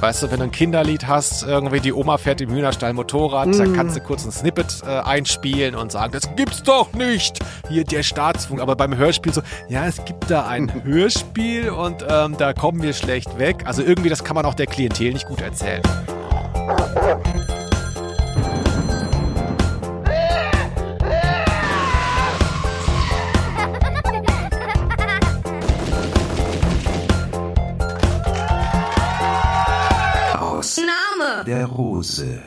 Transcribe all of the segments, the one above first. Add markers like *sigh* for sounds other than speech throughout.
Weißt du, wenn du ein Kinderlied hast, irgendwie die Oma fährt im Hühnerstall Motorrad, mm. dann kannst du kurz ein Snippet äh, einspielen und sagen, das gibt's doch nicht. Hier der Staatsfunk. Aber beim Hörspiel so, ja, es gibt da ein *laughs* Hörspiel und ähm, da kommen wir schlecht weg. Also irgendwie, das kann man auch der Klientel nicht gut erzählen. Der Rose.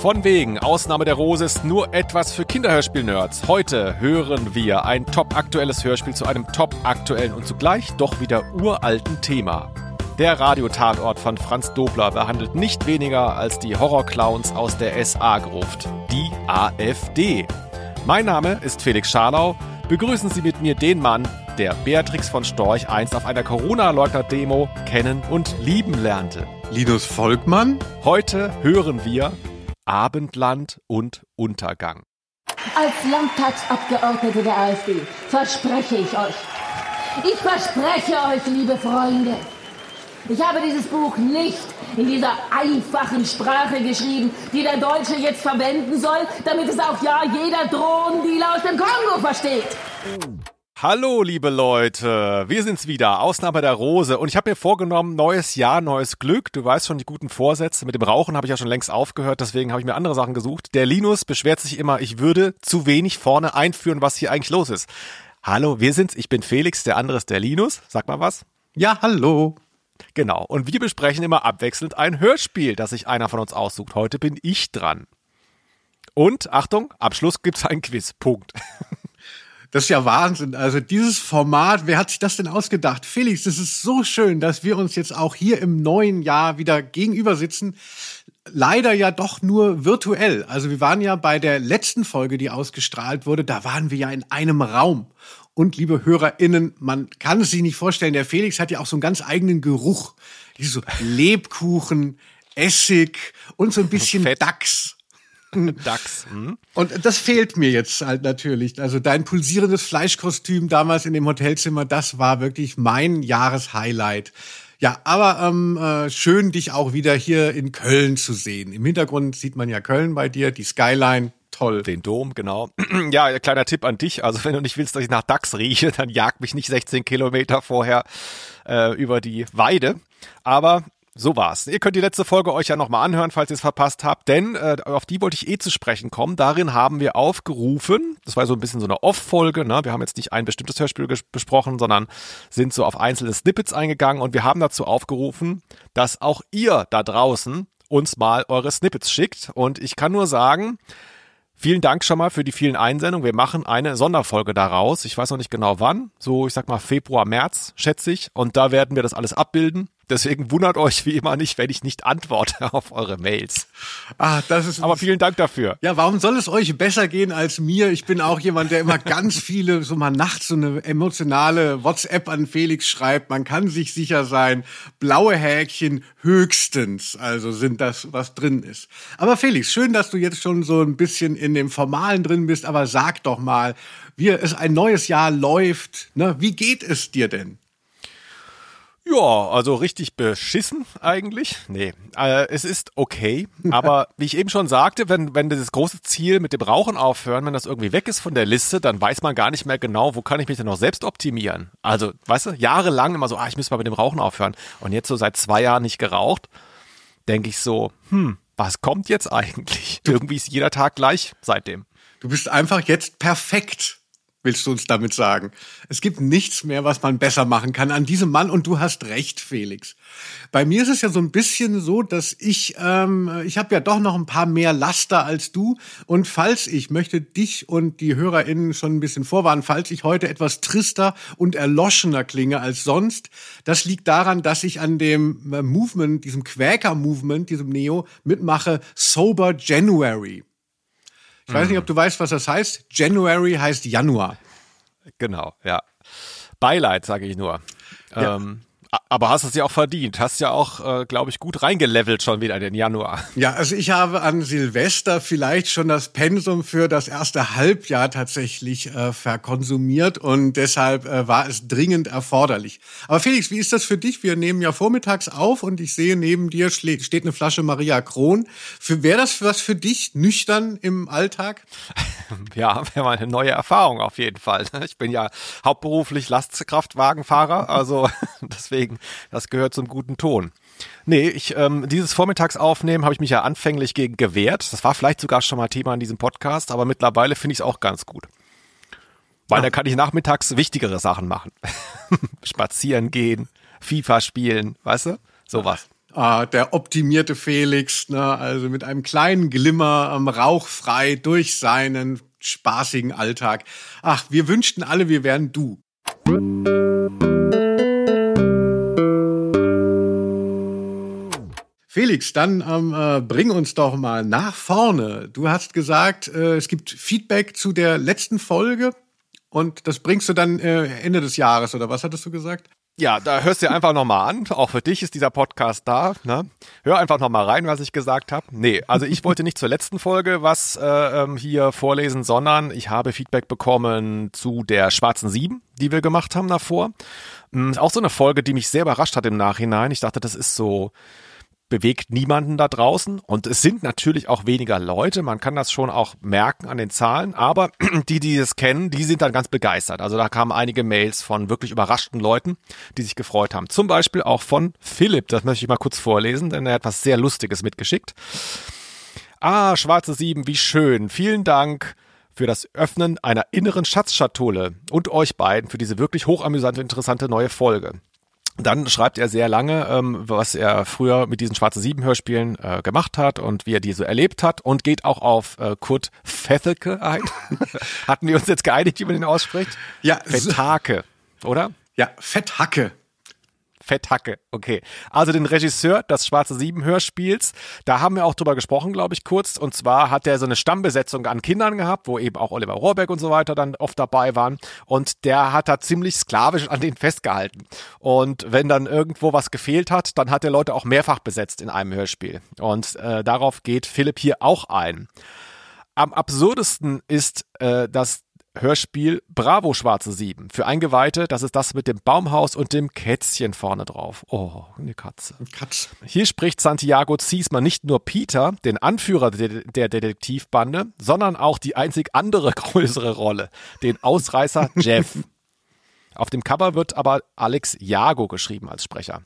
Von wegen, Ausnahme der Rose ist nur etwas für Kinderhörspiel-Nerds. Heute hören wir ein top-aktuelles Hörspiel zu einem top-aktuellen und zugleich doch wieder uralten Thema. Der Radiotatort von Franz Dobler behandelt nicht weniger als die Horrorclowns aus der SA-Gruft, die AfD. Mein Name ist Felix Scharlau. Begrüßen Sie mit mir den Mann, der Beatrix von Storch einst auf einer Corona-Leugner-Demo kennen und lieben lernte. Linus Volkmann. Heute hören wir Abendland und Untergang. Als Landtagsabgeordnete der AfD verspreche ich euch, ich verspreche euch, liebe Freunde, ich habe dieses Buch nicht in dieser einfachen Sprache geschrieben, die der Deutsche jetzt verwenden soll, damit es auch ja jeder Drohnendealer aus dem Kongo versteht. Hallo, liebe Leute, wir sind's wieder, Ausnahme der Rose. Und ich habe mir vorgenommen, neues Jahr, neues Glück. Du weißt schon, die guten Vorsätze. Mit dem Rauchen habe ich ja schon längst aufgehört, deswegen habe ich mir andere Sachen gesucht. Der Linus beschwert sich immer, ich würde zu wenig vorne einführen, was hier eigentlich los ist. Hallo, wir sind's, ich bin Felix, der andere ist der Linus. Sag mal was. Ja, hallo. Genau, und wir besprechen immer abwechselnd ein Hörspiel, das sich einer von uns aussucht. Heute bin ich dran. Und, Achtung, Abschluss gibt's ein Quiz. Punkt. *laughs* Das ist ja Wahnsinn. Also dieses Format, wer hat sich das denn ausgedacht? Felix, es ist so schön, dass wir uns jetzt auch hier im neuen Jahr wieder gegenüber sitzen. Leider ja doch nur virtuell. Also wir waren ja bei der letzten Folge, die ausgestrahlt wurde, da waren wir ja in einem Raum. Und liebe HörerInnen, man kann es sich nicht vorstellen, der Felix hat ja auch so einen ganz eigenen Geruch. Diese so Lebkuchen, Essig und so ein bisschen Fett. Dachs. *laughs* Dachs. Hm? Und das fehlt mir jetzt halt natürlich. Also dein pulsierendes Fleischkostüm damals in dem Hotelzimmer, das war wirklich mein Jahreshighlight. Ja, aber ähm, äh, schön, dich auch wieder hier in Köln zu sehen. Im Hintergrund sieht man ja Köln bei dir, die Skyline, toll. Den Dom, genau. *clears throat* ja, kleiner Tipp an dich. Also wenn du nicht willst, dass ich nach Dachs rieche, dann jag mich nicht 16 Kilometer vorher äh, über die Weide. Aber so war's. Ihr könnt die letzte Folge euch ja nochmal anhören, falls ihr es verpasst habt, denn äh, auf die wollte ich eh zu sprechen kommen. Darin haben wir aufgerufen, das war so ein bisschen so eine Off-Folge, ne? wir haben jetzt nicht ein bestimmtes Hörspiel besprochen, sondern sind so auf einzelne Snippets eingegangen und wir haben dazu aufgerufen, dass auch ihr da draußen uns mal eure Snippets schickt. Und ich kann nur sagen, Vielen Dank schon mal für die vielen Einsendungen. Wir machen eine Sonderfolge daraus. Ich weiß noch nicht genau wann. So, ich sag mal Februar, März, schätze ich. Und da werden wir das alles abbilden. Deswegen wundert euch wie immer nicht, wenn ich nicht antworte *laughs* auf eure Mails. Ah, das ist. Aber vielen Dank dafür. Ja, warum soll es euch besser gehen als mir? Ich bin auch jemand, der immer *laughs* ganz viele, so mal nachts so eine emotionale WhatsApp an Felix schreibt. Man kann sich sicher sein. Blaue Häkchen höchstens. Also sind das, was drin ist. Aber Felix, schön, dass du jetzt schon so ein bisschen in dem Formalen drin bist. Aber sag doch mal, wie es ein neues Jahr läuft. Ne? Wie geht es dir denn? Ja, also richtig beschissen eigentlich. Nee, äh, es ist okay. *laughs* Aber wie ich eben schon sagte, wenn, wenn das große Ziel mit dem Rauchen aufhören, wenn das irgendwie weg ist von der Liste, dann weiß man gar nicht mehr genau, wo kann ich mich denn noch selbst optimieren. Also, weißt du, jahrelang immer so, ah, ich muss mal mit dem Rauchen aufhören. Und jetzt so seit zwei Jahren nicht geraucht, denke ich so, hm, was kommt jetzt eigentlich? Irgendwie ist jeder Tag gleich seitdem. Du bist einfach jetzt perfekt willst du uns damit sagen? Es gibt nichts mehr, was man besser machen kann an diesem Mann und du hast recht, Felix. Bei mir ist es ja so ein bisschen so, dass ich, ähm, ich habe ja doch noch ein paar mehr Laster als du und falls ich möchte dich und die HörerInnen schon ein bisschen vorwarnen, falls ich heute etwas trister und erloschener klinge als sonst, das liegt daran, dass ich an dem äh, Movement, diesem Quäker-Movement, diesem Neo mitmache, Sober January. Ich weiß nicht, ob du weißt, was das heißt. January heißt Januar. Genau, ja. Beileid, sage ich nur. Ja. Ähm, aber hast es ja auch verdient. Hast ja auch, äh, glaube ich, gut reingelevelt schon wieder in den Januar. Ja, also ich habe an Silvester vielleicht schon das Pensum für das erste Halbjahr tatsächlich äh, verkonsumiert und deshalb äh, war es dringend erforderlich. Aber Felix, wie ist das für dich? Wir nehmen ja vormittags auf und ich sehe neben dir steht eine Flasche Maria Kron. Wäre das was für dich nüchtern im Alltag? *laughs* Ja, wäre mal eine neue Erfahrung auf jeden Fall. Ich bin ja hauptberuflich Lastkraftwagenfahrer, also *laughs* deswegen, das gehört zum guten Ton. Nee, ich, ähm, dieses Vormittagsaufnehmen habe ich mich ja anfänglich gegen gewehrt. Das war vielleicht sogar schon mal Thema in diesem Podcast, aber mittlerweile finde ich es auch ganz gut. Weil ja. da kann ich nachmittags wichtigere Sachen machen. *laughs* Spazieren gehen, FIFA spielen, weißt du? Sowas. Ah, der optimierte Felix, ne, also mit einem kleinen Glimmer am rauchfrei durch seinen spaßigen Alltag. Ach, wir wünschten alle, wir wären du. Felix, dann ähm, äh, bring uns doch mal nach vorne. Du hast gesagt, äh, es gibt Feedback zu der letzten Folge und das bringst du dann äh, Ende des Jahres oder was hattest du gesagt? Ja, da hörst du einfach nochmal an. Auch für dich ist dieser Podcast da. Ne? Hör einfach nochmal rein, was ich gesagt habe. Nee, also ich wollte nicht zur letzten Folge was äh, ähm, hier vorlesen, sondern ich habe Feedback bekommen zu der Schwarzen Sieben, die wir gemacht haben davor. Hm, auch so eine Folge, die mich sehr überrascht hat im Nachhinein. Ich dachte, das ist so bewegt niemanden da draußen und es sind natürlich auch weniger Leute, man kann das schon auch merken an den Zahlen, aber *clears throat* die, die es kennen, die sind dann ganz begeistert. Also da kamen einige Mails von wirklich überraschten Leuten, die sich gefreut haben. Zum Beispiel auch von Philipp, das möchte ich mal kurz vorlesen, denn er hat was sehr Lustiges mitgeschickt. Ah, schwarze Sieben, wie schön. Vielen Dank für das Öffnen einer inneren Schatzschatulle und euch beiden für diese wirklich hochamüsante, interessante neue Folge. Dann schreibt er sehr lange, ähm, was er früher mit diesen Schwarze Sieben Hörspielen äh, gemacht hat und wie er die so erlebt hat und geht auch auf äh, Kurt Fethelke ein. *laughs* Hatten wir uns jetzt geeinigt, wie man den ausspricht? Ja. Fetthake, oder? Ja, Fetthacke. Fetthacke, okay. Also den Regisseur des Schwarze Sieben Hörspiels, da haben wir auch drüber gesprochen, glaube ich, kurz. Und zwar hat er so eine Stammbesetzung an Kindern gehabt, wo eben auch Oliver Rohrbeck und so weiter dann oft dabei waren. Und der hat da ziemlich sklavisch an denen festgehalten. Und wenn dann irgendwo was gefehlt hat, dann hat er Leute auch mehrfach besetzt in einem Hörspiel. Und äh, darauf geht Philipp hier auch ein. Am absurdesten ist, äh, dass Hörspiel Bravo Schwarze Sieben. Für Eingeweihte, das ist das mit dem Baumhaus und dem Kätzchen vorne drauf. Oh, eine Katze. Katz. Hier spricht Santiago Ziesmer nicht nur Peter, den Anführer der Detektivbande, sondern auch die einzig andere *laughs* größere Rolle, den Ausreißer Jeff. *laughs* Auf dem Cover wird aber Alex Jago geschrieben als Sprecher.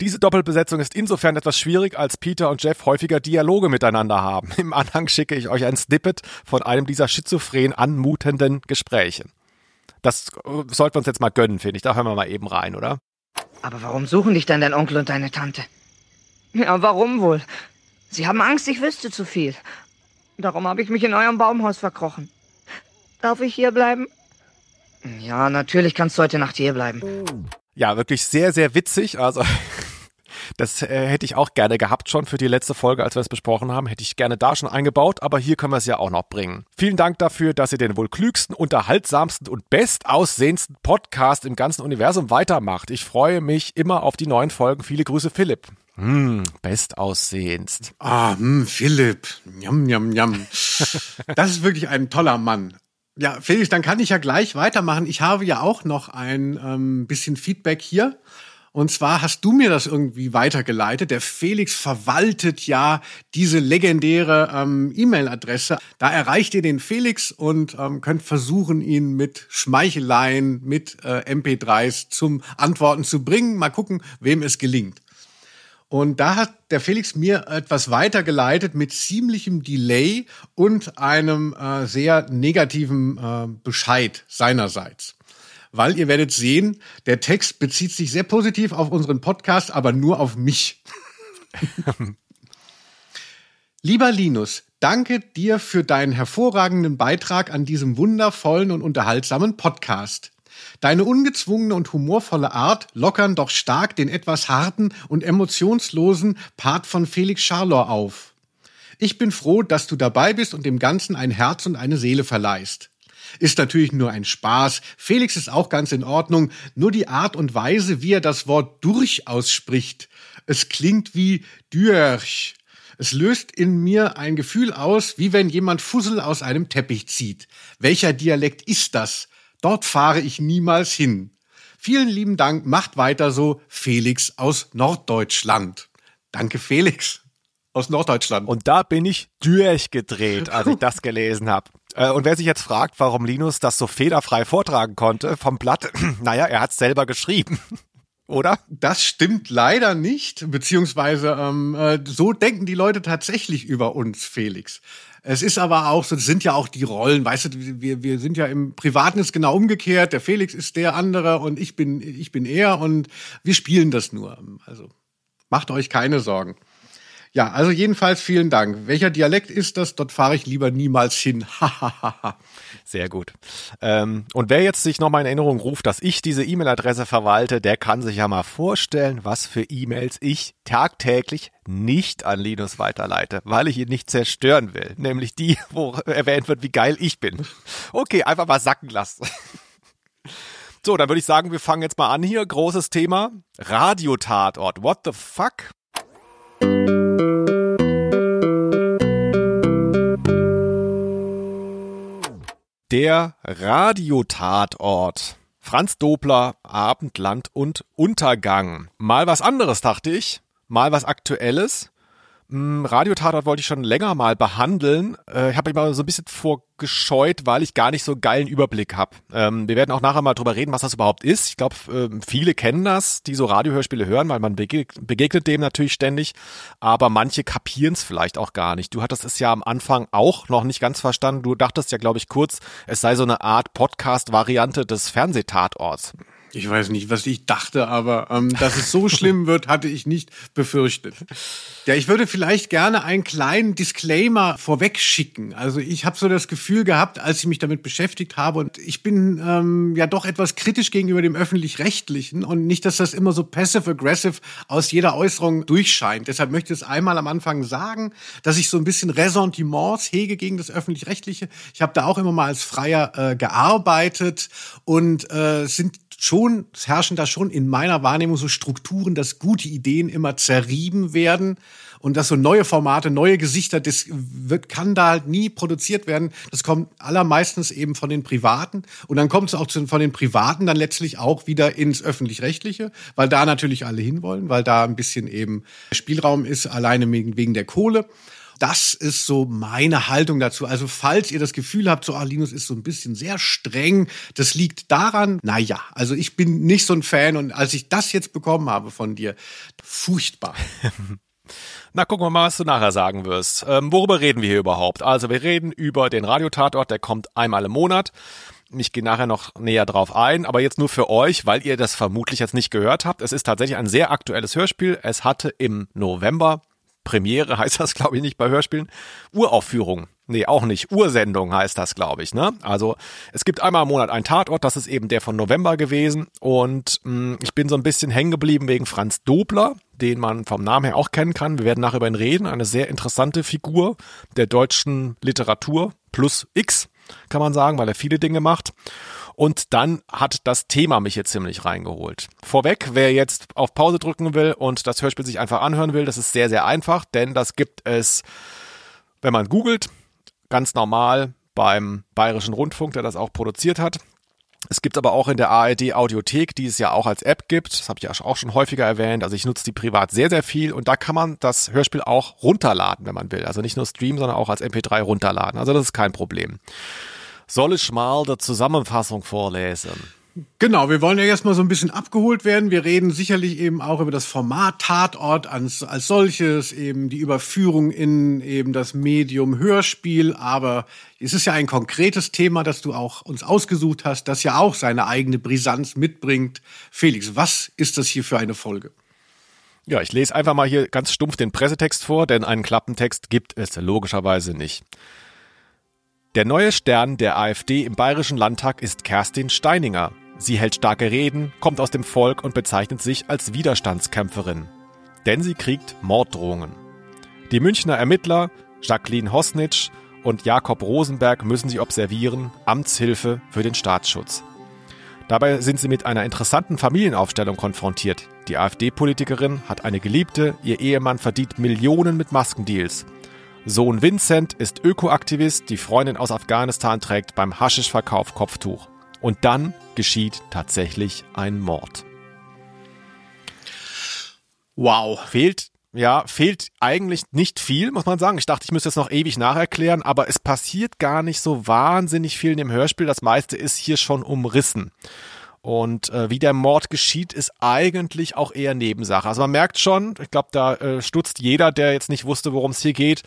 Diese Doppelbesetzung ist insofern etwas schwierig, als Peter und Jeff häufiger Dialoge miteinander haben. *laughs* Im Anhang schicke ich euch ein Snippet von einem dieser schizophren anmutenden Gespräche. Das äh, sollten wir uns jetzt mal gönnen, finde ich. Da hören wir mal eben rein, oder? Aber warum suchen dich dann dein Onkel und deine Tante? Ja, warum wohl? Sie haben Angst, ich wüsste zu viel. Darum habe ich mich in eurem Baumhaus verkrochen. Darf ich hier bleiben? Ja, natürlich kannst du heute Nacht hier bleiben. Ja, wirklich sehr, sehr witzig. Also *laughs* das äh, hätte ich auch gerne gehabt schon für die letzte Folge, als wir es besprochen haben. Hätte ich gerne da schon eingebaut, aber hier können wir es ja auch noch bringen. Vielen Dank dafür, dass ihr den wohl klügsten, unterhaltsamsten und bestaussehendsten Podcast im ganzen Universum weitermacht. Ich freue mich immer auf die neuen Folgen. Viele Grüße, Philipp. Hm, bestaussehendst. Ah, hm, Philipp. Njam, njam, njam. *laughs* Das ist wirklich ein toller Mann. Ja, Felix, dann kann ich ja gleich weitermachen. Ich habe ja auch noch ein ähm, bisschen Feedback hier. Und zwar hast du mir das irgendwie weitergeleitet. Der Felix verwaltet ja diese legendäre ähm, E-Mail-Adresse. Da erreicht ihr den Felix und ähm, könnt versuchen, ihn mit Schmeicheleien, mit äh, MP3s zum Antworten zu bringen. Mal gucken, wem es gelingt. Und da hat der Felix mir etwas weitergeleitet mit ziemlichem Delay und einem äh, sehr negativen äh, Bescheid seinerseits. Weil ihr werdet sehen, der Text bezieht sich sehr positiv auf unseren Podcast, aber nur auf mich. *laughs* Lieber Linus, danke dir für deinen hervorragenden Beitrag an diesem wundervollen und unterhaltsamen Podcast. Deine ungezwungene und humorvolle Art lockern doch stark den etwas harten und emotionslosen Part von Felix Scharlor auf. Ich bin froh, dass du dabei bist und dem Ganzen ein Herz und eine Seele verleihst. Ist natürlich nur ein Spaß. Felix ist auch ganz in Ordnung. Nur die Art und Weise, wie er das Wort durch ausspricht. Es klingt wie durch. Es löst in mir ein Gefühl aus, wie wenn jemand Fussel aus einem Teppich zieht. Welcher Dialekt ist das? Dort fahre ich niemals hin. Vielen lieben Dank, macht weiter so, Felix aus Norddeutschland. Danke, Felix aus Norddeutschland. Und da bin ich durchgedreht, als ich *laughs* das gelesen habe. Äh, und wer sich jetzt fragt, warum Linus das so federfrei vortragen konnte vom Blatt, *clears throat* naja, er hat selber geschrieben. *laughs* Oder? Das stimmt leider nicht, beziehungsweise ähm, äh, so denken die Leute tatsächlich über uns, Felix. Es ist aber auch so, das sind ja auch die Rollen, weißt du, wir, wir sind ja im Privaten ist genau umgekehrt. Der Felix ist der andere und ich bin, ich bin er und wir spielen das nur. Also macht euch keine Sorgen. Ja, also jedenfalls vielen Dank. Welcher Dialekt ist das? Dort fahre ich lieber niemals hin. *laughs* Sehr gut. Ähm, und wer jetzt sich nochmal in Erinnerung ruft, dass ich diese E-Mail-Adresse verwalte, der kann sich ja mal vorstellen, was für E-Mails ich tagtäglich nicht an Linus weiterleite, weil ich ihn nicht zerstören will. Nämlich die, *laughs* wo erwähnt wird, wie geil ich bin. Okay, einfach mal sacken lassen. *laughs* So, dann würde ich sagen, wir fangen jetzt mal an hier. Großes Thema. Radiotatort. What the fuck? Der Radiotatort. Franz Dobler, Abendland und Untergang. Mal was anderes, dachte ich. Mal was Aktuelles. Hm, Radiotatort wollte ich schon länger mal behandeln. Äh, ich habe mal so ein bisschen vorgescheut, weil ich gar nicht so einen geilen Überblick habe. Ähm, wir werden auch nachher mal drüber reden, was das überhaupt ist. Ich glaube, äh, viele kennen das, die so Radiohörspiele hören, weil man begegnet, begegnet dem natürlich ständig. Aber manche kapieren es vielleicht auch gar nicht. Du hattest es ja am Anfang auch noch nicht ganz verstanden. Du dachtest ja, glaube ich, kurz, es sei so eine Art Podcast-Variante des Fernsehtatorts. Ich weiß nicht, was ich dachte, aber ähm, dass es so *laughs* schlimm wird, hatte ich nicht befürchtet. Ja, ich würde vielleicht gerne einen kleinen Disclaimer vorweg schicken. Also ich habe so das Gefühl gehabt, als ich mich damit beschäftigt habe, und ich bin ähm, ja doch etwas kritisch gegenüber dem öffentlich-rechtlichen und nicht, dass das immer so passive-aggressive aus jeder Äußerung durchscheint. Deshalb möchte ich es einmal am Anfang sagen, dass ich so ein bisschen Ressentiments hege gegen das öffentlich-rechtliche. Ich habe da auch immer mal als Freier äh, gearbeitet und äh, sind schon, es herrschen da schon in meiner Wahrnehmung so Strukturen, dass gute Ideen immer zerrieben werden und dass so neue Formate, neue Gesichter, das wird, kann da halt nie produziert werden. Das kommt allermeistens eben von den Privaten und dann kommt es auch zu, von den Privaten dann letztlich auch wieder ins Öffentlich-Rechtliche, weil da natürlich alle hinwollen, weil da ein bisschen eben Spielraum ist, alleine wegen, wegen der Kohle. Das ist so meine Haltung dazu. Also falls ihr das Gefühl habt, so ah, Linus ist so ein bisschen sehr streng, das liegt daran, naja, also ich bin nicht so ein Fan und als ich das jetzt bekommen habe von dir, furchtbar. *laughs* Na, gucken wir mal, was du nachher sagen wirst. Ähm, worüber reden wir hier überhaupt? Also, wir reden über den Radiotatort, der kommt einmal im Monat. Ich gehe nachher noch näher drauf ein, aber jetzt nur für euch, weil ihr das vermutlich jetzt nicht gehört habt. Es ist tatsächlich ein sehr aktuelles Hörspiel. Es hatte im November Premiere heißt das, glaube ich, nicht bei Hörspielen. Uraufführung. Nee, auch nicht. Ursendung heißt das, glaube ich. Ne? Also es gibt einmal im Monat einen Tatort, das ist eben der von November gewesen. Und mh, hm, ich bin so ein bisschen hängen geblieben wegen Franz Dobler, den man vom Namen her auch kennen kann. Wir werden nachher über ihn reden. Eine sehr interessante Figur der deutschen Literatur plus X, kann man sagen, weil er viele Dinge macht. Und dann hat das Thema mich jetzt ziemlich reingeholt. Vorweg, wer jetzt auf Pause drücken will und das Hörspiel sich einfach anhören will, das ist sehr, sehr einfach, denn das gibt es, wenn man googelt, ganz normal beim Bayerischen Rundfunk, der das auch produziert hat. Es gibt aber auch in der ARD Audiothek, die es ja auch als App gibt. Das habe ich ja auch schon häufiger erwähnt. Also ich nutze die privat sehr, sehr viel und da kann man das Hörspiel auch runterladen, wenn man will. Also nicht nur streamen, sondern auch als MP3 runterladen. Also das ist kein Problem. Soll ich mal der Zusammenfassung vorlesen? Genau, wir wollen ja erstmal so ein bisschen abgeholt werden. Wir reden sicherlich eben auch über das Format Tatort als, als solches, eben die Überführung in eben das Medium Hörspiel. Aber es ist ja ein konkretes Thema, das du auch uns ausgesucht hast, das ja auch seine eigene Brisanz mitbringt. Felix, was ist das hier für eine Folge? Ja, ich lese einfach mal hier ganz stumpf den Pressetext vor, denn einen Klappentext gibt es logischerweise nicht. Der neue Stern der AfD im Bayerischen Landtag ist Kerstin Steininger. Sie hält starke Reden, kommt aus dem Volk und bezeichnet sich als Widerstandskämpferin. Denn sie kriegt Morddrohungen. Die Münchner Ermittler Jacqueline Hosnitsch und Jakob Rosenberg müssen sie observieren, Amtshilfe für den Staatsschutz. Dabei sind sie mit einer interessanten Familienaufstellung konfrontiert. Die AfD-Politikerin hat eine Geliebte, ihr Ehemann verdient Millionen mit Maskendeals. Sohn Vincent ist Ökoaktivist, die Freundin aus Afghanistan trägt beim Haschischverkauf Kopftuch. Und dann geschieht tatsächlich ein Mord. Wow. Fehlt, ja, fehlt eigentlich nicht viel, muss man sagen. Ich dachte, ich müsste es noch ewig nacherklären, aber es passiert gar nicht so wahnsinnig viel in dem Hörspiel. Das meiste ist hier schon umrissen. Und äh, wie der Mord geschieht, ist eigentlich auch eher Nebensache. Also man merkt schon, ich glaube, da äh, stutzt jeder, der jetzt nicht wusste, worum es hier geht,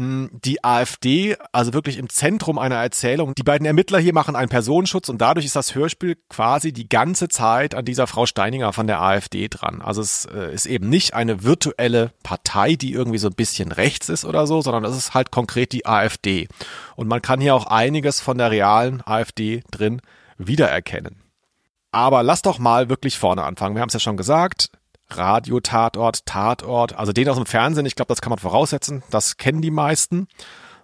die AfD, also wirklich im Zentrum einer Erzählung. Die beiden Ermittler hier machen einen Personenschutz und dadurch ist das Hörspiel quasi die ganze Zeit an dieser Frau Steininger von der AfD dran. Also es äh, ist eben nicht eine virtuelle Partei, die irgendwie so ein bisschen rechts ist oder so, sondern es ist halt konkret die AfD. Und man kann hier auch einiges von der realen AfD drin wiedererkennen. Aber lass doch mal wirklich vorne anfangen. Wir haben es ja schon gesagt. Radio-Tatort, Tatort, also den aus dem Fernsehen, ich glaube, das kann man voraussetzen, das kennen die meisten.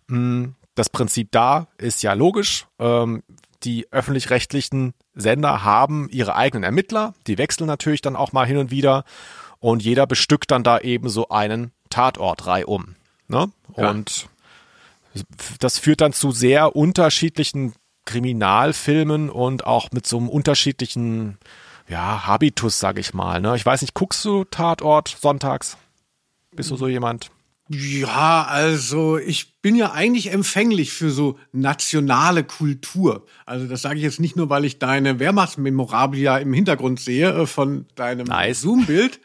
Mm, das Prinzip da ist ja logisch. Ähm, die öffentlich-rechtlichen Sender haben ihre eigenen Ermittler, die wechseln natürlich dann auch mal hin und wieder und jeder bestückt dann da eben so einen Tatort reihum. Ne? Ja. Und das führt dann zu sehr unterschiedlichen Kriminalfilmen und auch mit so einem unterschiedlichen ja, Habitus, sag ich mal. Ne? Ich weiß nicht, guckst du Tatort sonntags? Bist du so jemand? Ja, also ich bin ja eigentlich empfänglich für so nationale Kultur. Also das sage ich jetzt nicht nur, weil ich deine Wehrmachtsmemorabilia im Hintergrund sehe äh, von deinem nice. Zoom-Bild,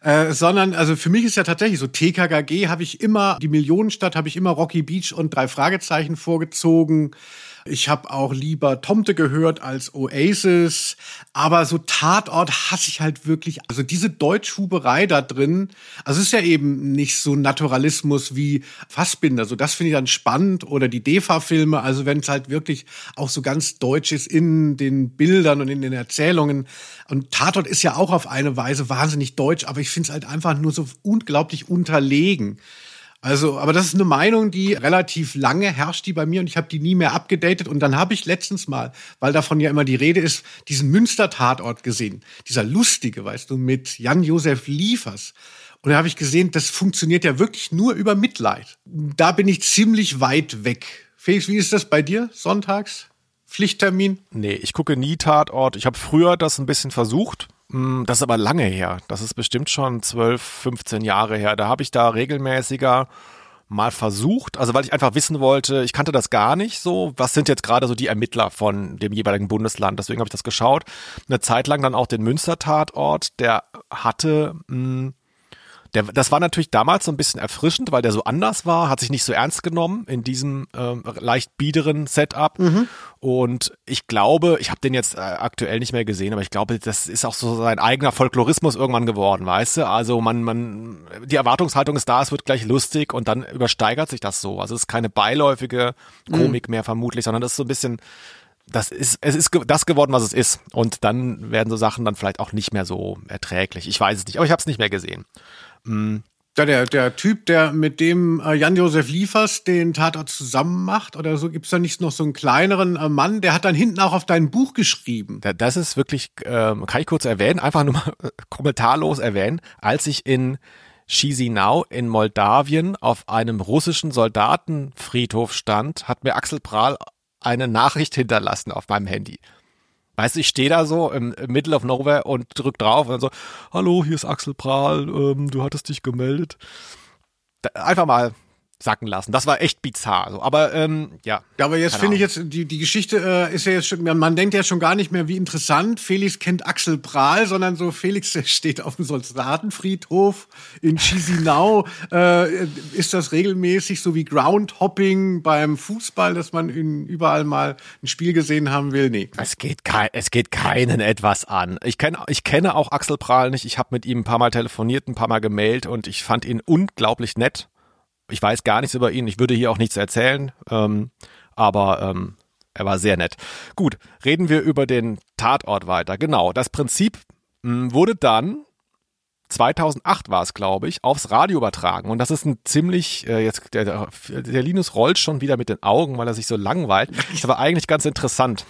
äh, sondern also für mich ist ja tatsächlich so TKKG habe ich immer die Millionenstadt habe ich immer Rocky Beach und drei Fragezeichen vorgezogen. Ich habe auch lieber Tomte gehört als Oasis. Aber so Tatort hasse ich halt wirklich. Also diese Deutschhuberei da drin, also es ist ja eben nicht so Naturalismus wie Fassbinder. So das finde ich dann spannend. Oder die DEFA-Filme. Also wenn es halt wirklich auch so ganz deutsch ist in den Bildern und in den Erzählungen. Und Tatort ist ja auch auf eine Weise wahnsinnig deutsch, aber ich finde es halt einfach nur so unglaublich unterlegen. Also, aber das ist eine Meinung, die relativ lange herrscht, die bei mir und ich habe die nie mehr abgedatet. Und dann habe ich letztens mal, weil davon ja immer die Rede ist, diesen Münster-Tatort gesehen. Dieser lustige, weißt du, mit Jan-Josef Liefers. Und da habe ich gesehen, das funktioniert ja wirklich nur über Mitleid. Da bin ich ziemlich weit weg. Felix, wie ist das bei dir sonntags? Pflichttermin? Nee, ich gucke nie Tatort. Ich habe früher das ein bisschen versucht, das ist aber lange her. Das ist bestimmt schon 12, 15 Jahre her. Da habe ich da regelmäßiger mal versucht, also weil ich einfach wissen wollte, ich kannte das gar nicht so, was sind jetzt gerade so die Ermittler von dem jeweiligen Bundesland, deswegen habe ich das geschaut. Eine Zeit lang dann auch den Münster-Tatort, der hatte mh, hm, der, das war natürlich damals so ein bisschen erfrischend, weil der so anders war, hat sich nicht so ernst genommen in diesem ähm, leicht biederen Setup. Mhm. Und ich glaube, ich habe den jetzt äh, aktuell nicht mehr gesehen, aber ich glaube, das ist auch so sein eigener Folklorismus irgendwann geworden, weißt du? Also man, man, die Erwartungshaltung ist da, es wird gleich lustig und dann übersteigert sich das so. Also es ist keine beiläufige Komik mhm. mehr vermutlich, sondern das ist so ein bisschen das ist, es ist das geworden, was es ist. Und dann werden so Sachen dann vielleicht auch nicht mehr so erträglich. Ich weiß es nicht, aber ich habe es nicht mehr gesehen. Mhm. Der, der Typ, der mit dem äh, Jan-Josef Liefers den Tatort zusammen macht oder so, gibt's da nicht noch so einen kleineren äh, Mann, der hat dann hinten auch auf dein Buch geschrieben. Das ist wirklich, ähm, kann ich kurz erwähnen, einfach nur mal äh, kommentarlos erwähnen, als ich in Chisinau in Moldawien auf einem russischen Soldatenfriedhof stand, hat mir Axel Prahl eine Nachricht hinterlassen auf meinem Handy. Weißt du, ich stehe da so im, Middle of Nowhere und drück drauf und dann so, hallo, hier ist Axel Prahl, ähm, du hattest dich gemeldet. Da, einfach mal sacken lassen. Das war echt bizarr. So. Aber ähm, ja. Ja, aber jetzt finde ich jetzt, die, die Geschichte äh, ist ja jetzt schon, man denkt ja schon gar nicht mehr, wie interessant. Felix kennt Axel Prahl, sondern so Felix steht auf dem Soldatenfriedhof in Chisinau. *laughs* äh, ist das regelmäßig so wie Groundhopping beim Fußball, dass man in, überall mal ein Spiel gesehen haben will? Nee. Es geht, kein, es geht keinen etwas an. Ich, kenn, ich kenne auch Axel Prahl nicht. Ich habe mit ihm ein paar Mal telefoniert, ein paar Mal gemailt und ich fand ihn unglaublich nett ich weiß gar nichts über ihn, ich würde hier auch nichts erzählen, ähm, aber ähm, er war sehr nett. Gut, reden wir über den Tatort weiter. Genau, das Prinzip mh, hm, wurde dann 2008 war es, glaube ich, aufs Radio übertragen. Und das ist ein ziemlich, äh, jetzt der, der Linus rollt schon wieder mit den Augen, weil er sich so langweilt. *laughs* Aber eigentlich ganz interessant.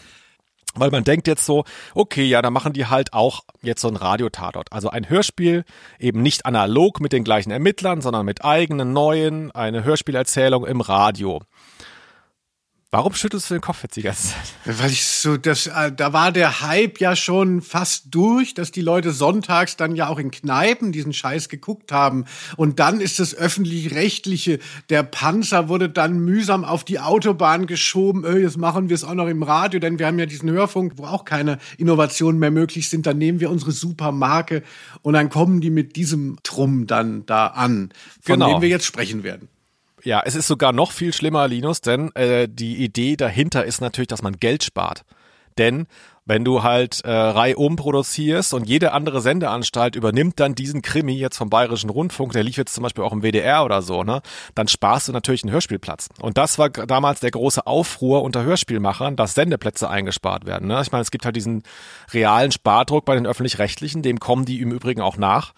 Weil man denkt jetzt so, okay, ja, da machen die halt auch jetzt so ein Radiotatort. Also ein Hörspiel, eben nicht analog mit den gleichen Ermittlern, sondern mit eigenen neuen, eine Hörspielerzählung im Radio. Warum schüttelst du den Kopf jetzt die ganze Zeit? Weil ich so, das, äh, da war der Hype ja schon fast durch, dass die Leute sonntags dann ja auch in Kneipen diesen Scheiß geguckt haben. Und dann ist das öffentlich-rechtliche, der Panzer wurde dann mühsam auf die Autobahn geschoben. Öh, jetzt machen wir es auch noch im Radio, denn wir haben ja diesen Hörfunk, wo auch keine Innovationen mehr möglich sind. Dann nehmen wir unsere Supermarke und dann kommen die mit diesem Trumm dann da an, von Genau. dem wir jetzt sprechen werden. Ja, es ist sogar noch viel schlimmer, Linus, denn äh, die Idee dahinter ist natürlich, dass man Geld spart. Denn wenn du halt äh, reihum produzierst und jede andere Sendeanstalt übernimmt dann diesen Krimi jetzt vom Bayerischen Rundfunk, der lief jetzt zum Beispiel auch im WDR oder so, ne, dann sparst du natürlich einen Hörspielplatz. Und das war damals der große Aufruhr unter Hörspielmachern, dass Sendeplätze eingespart werden. Ne? Ich meine, es gibt halt diesen realen Spardruck bei den öffentlich-rechtlichen, dem kommen die im Übrigen auch nach.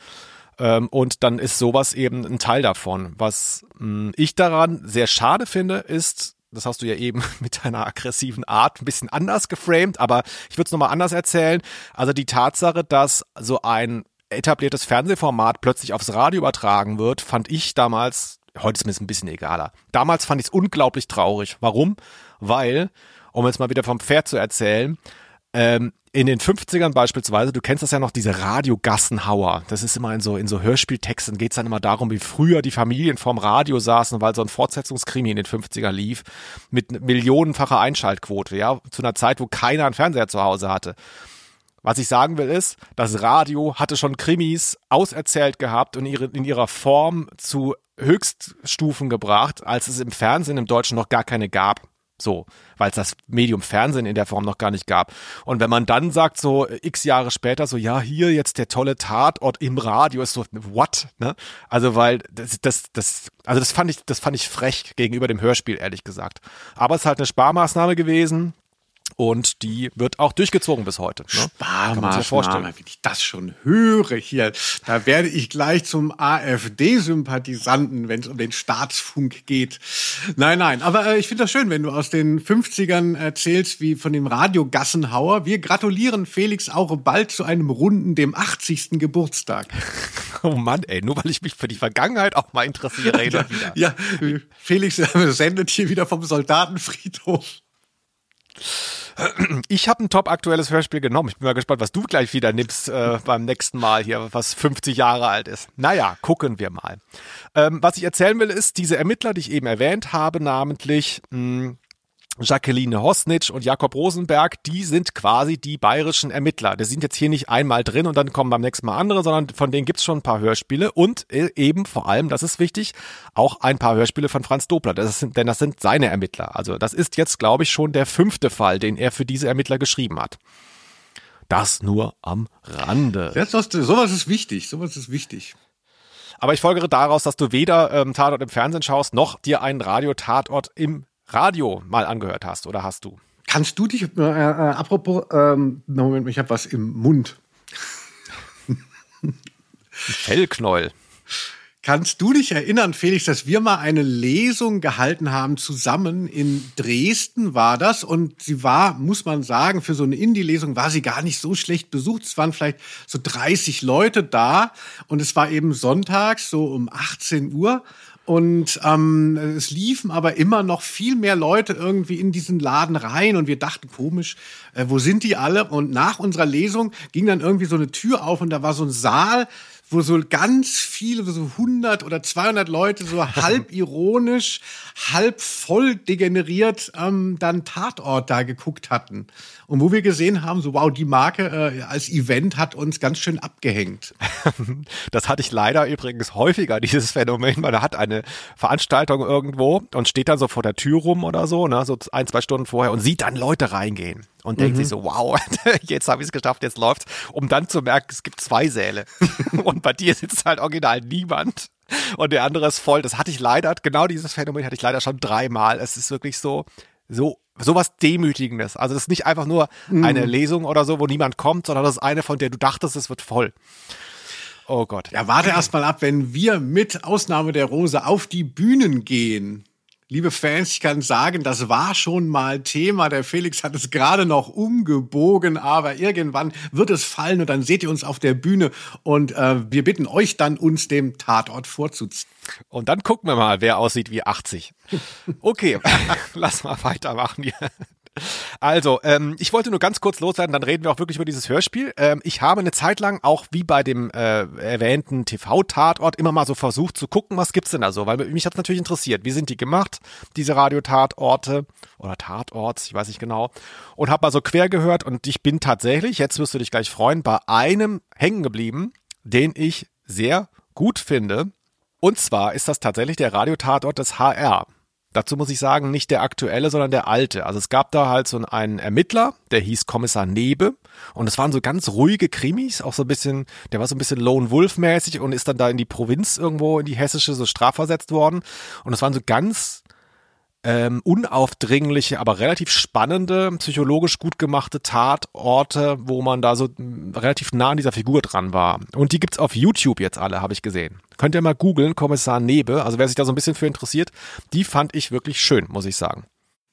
Ähm, und dann ist sowas eben ein Teil davon. Was mh, ich daran sehr schade finde, ist, das hast du ja eben *laughs* mit deiner aggressiven Art ein bisschen anders geframed, aber ich würde es nochmal anders erzählen. Also die Tatsache, dass so ein etabliertes Fernsehformat plötzlich aufs Radio übertragen wird, fand ich damals, heute ist mir es ein bisschen egaler. Damals fand ich es unglaublich traurig. Warum? Weil, um jetzt mal wieder vom Pferd zu erzählen, ähm, in den 50ern beispielsweise, du kennst das ja noch, diese Radiogassenhauer. Das ist immer in so, in so Hörspieltexten geht's dann immer darum, wie früher die Familien vorm Radio saßen, weil so ein Fortsetzungskrimi in den 50er lief, mit millionenfacher Einschaltquote, ja, zu einer Zeit, wo keiner einen Fernseher zu Hause hatte. Was ich sagen will ist, das Radio hatte schon Krimis auserzählt gehabt und ihre, in ihrer Form zu Höchststufen gebracht, als es im Fernsehen im Deutschen noch gar keine gab. So, weil es das Medium Fernsehen in der Form noch gar nicht gab. Und wenn man dann sagt, so x Jahre später, so, ja, hier jetzt der tolle Tatort im Radio, ist so, what? Ne? Also, weil das, das, das, also das fand ich, das fand ich frech gegenüber dem Hörspiel, ehrlich gesagt. Aber es ist halt eine Sparmaßnahme gewesen. Und die wird auch durchgezogen bis heute. Ne? Ja. Sparmaßnahme, wenn ich das schon höre hier, da werde ich gleich zum AfD-Sympathisanten, wenn es um den Staatsfunk geht. Nein, nein, aber äh, ich finde das schön, wenn du aus den 50ern erzählst, wie von dem Radio Gassenhauer. Wir gratulieren Felix auch bald zu einem runden, dem 80. Geburtstag. *laughs* Oh Mann, ey, nur weil ich mich für die Vergangenheit auch mal interessiere. wieder. Ja, Felix *laughs* sendet hier wieder vom Soldatenfriedhof. Ich habe ein top aktuelles Hörspiel genommen. Ich bin mal gespannt, was du gleich wieder nimmst äh, beim nächsten Mal hier, was 50 Jahre alt ist. Naja, gucken wir mal. Ähm, was ich erzählen will, ist, diese Ermittler, die ich eben erwähnt habe, namentlich mh, Jacqueline Hosnitsch und Jakob Rosenberg, die sind quasi die bayerischen Ermittler. Die sind jetzt hier nicht einmal drin und dann kommen beim nächsten Mal andere, sondern von denen gibt's schon ein paar Hörspiele und äh, eben vor allem, das ist wichtig, auch ein paar Hörspiele von Franz Dobler. Das sind, denn das sind seine Ermittler. Also das ist jetzt, glaube ich, schon der fünfte Fall, den er für diese Ermittler geschrieben hat. Das nur am Rande. Das sowas ist wichtig, sowas ist wichtig. Aber ich folgere daraus, dass du weder ähm, Tatort im Fernsehen schaust, noch dir einen Radiotatort im Radio mal angehört hast, oder hast du? Kannst du dich, äh, äh, apropos, ähm, Moment, ich habe was im Mund. Fellknäuel. Kannst du dich erinnern, Felix, dass wir mal eine Lesung gehalten haben zusammen in Dresden war das und sie war, muss man sagen, für so eine Indie-Lesung war sie gar nicht so schlecht besucht. Es waren vielleicht so 30 Leute da und es war eben sonntags so um 18 Uhr und ähm, es liefen aber immer noch viel mehr Leute irgendwie in diesen Laden rein und wir dachten komisch, äh, wo sind die alle? Und nach unserer Lesung ging dann irgendwie so eine Tür auf und da war so ein Saal, wo so ganz viele, so 100 oder 200 Leute so *laughs* halb ironisch, halb voll degeneriert ähm, dann Tatort da geguckt hatten. Und wo wir gesehen haben, so wow, die Marke äh, als Event hat uns ganz schön abgehängt. *laughs* Das hatte ich leider übrigens häufiger, dieses Phänomen. Man hat eine Veranstaltung irgendwo und steht dann so vor der Tür rum oder so, ne, so ein, zwei Stunden vorher und sieht dann Leute reingehen und denkt sich so, wow, *laughs* jetzt habe ich es geschafft, jetzt läuft's, um dann zu merken, es gibt zwei Säle. *laughs* und bei dir sitzt halt original niemand. Und der andere ist voll. Das hatte ich leider, genau dieses Phänomen hatte ich leider schon dreimal. Es ist wirklich so, so sowas Demütigendes. Also das ist nicht einfach nur eine Lesung oder so, wo niemand kommt, sondern das ist eine, von der du dachtest, es wird voll. Oh Gott. Ja, warte erst mal ab, wenn wir mit Ausnahme der Rose auf die Bühnen gehen. Liebe Fans, ich kann sagen, das war schon mal Thema. Der Felix hat es gerade noch umgebogen, aber irgendwann wird es fallen und dann seht ihr uns auf der Bühne und äh, wir bitten euch dann, uns dem Tatort vorzuziehen. Und dann gucken wir mal, wer aussieht wie 80. Okay, *laughs* lass mal weitermachen hier. Also, ähm, ich wollte nur ganz kurz loswerden, dann reden wir auch wirklich über dieses Hörspiel. Ähm, ich habe eine Zeit lang auch wie bei dem äh, erwähnten TV-Tatort immer mal so versucht zu gucken, was gibt's denn da so, weil mich hat's natürlich interessiert. Wie sind die gemacht, diese Radiotatorte oder Tatorts, ich weiß nicht genau. Und habe mal so quer gehört und ich bin tatsächlich, jetzt wirst du dich gleich freuen, bei einem hängen geblieben, den ich sehr gut finde. Und zwar ist das tatsächlich der Radiotatort des HR. Dazu muss ich sagen, nicht der aktuelle, sondern der alte. Also es gab da halt so einen Ermittler, der hieß Kommissar Nebe. Und es waren so ganz ruhige Krimis, auch so ein bisschen, der war so ein bisschen Lone Wolf mäßig und ist dann da in die Provinz irgendwo, in die hessische, so strafversetzt worden. Und es waren so ganz ähm, unaufdringliche, aber relativ spannende, psychologisch gut gemachte Tatorte, wo man da so m, relativ nah an dieser Figur dran war. Und die gibt's auf YouTube jetzt alle, habe ich gesehen. Könnt ihr mal googeln, Kommissar Nebe, also wer sich da so ein bisschen für interessiert, die fand ich wirklich schön, muss ich sagen.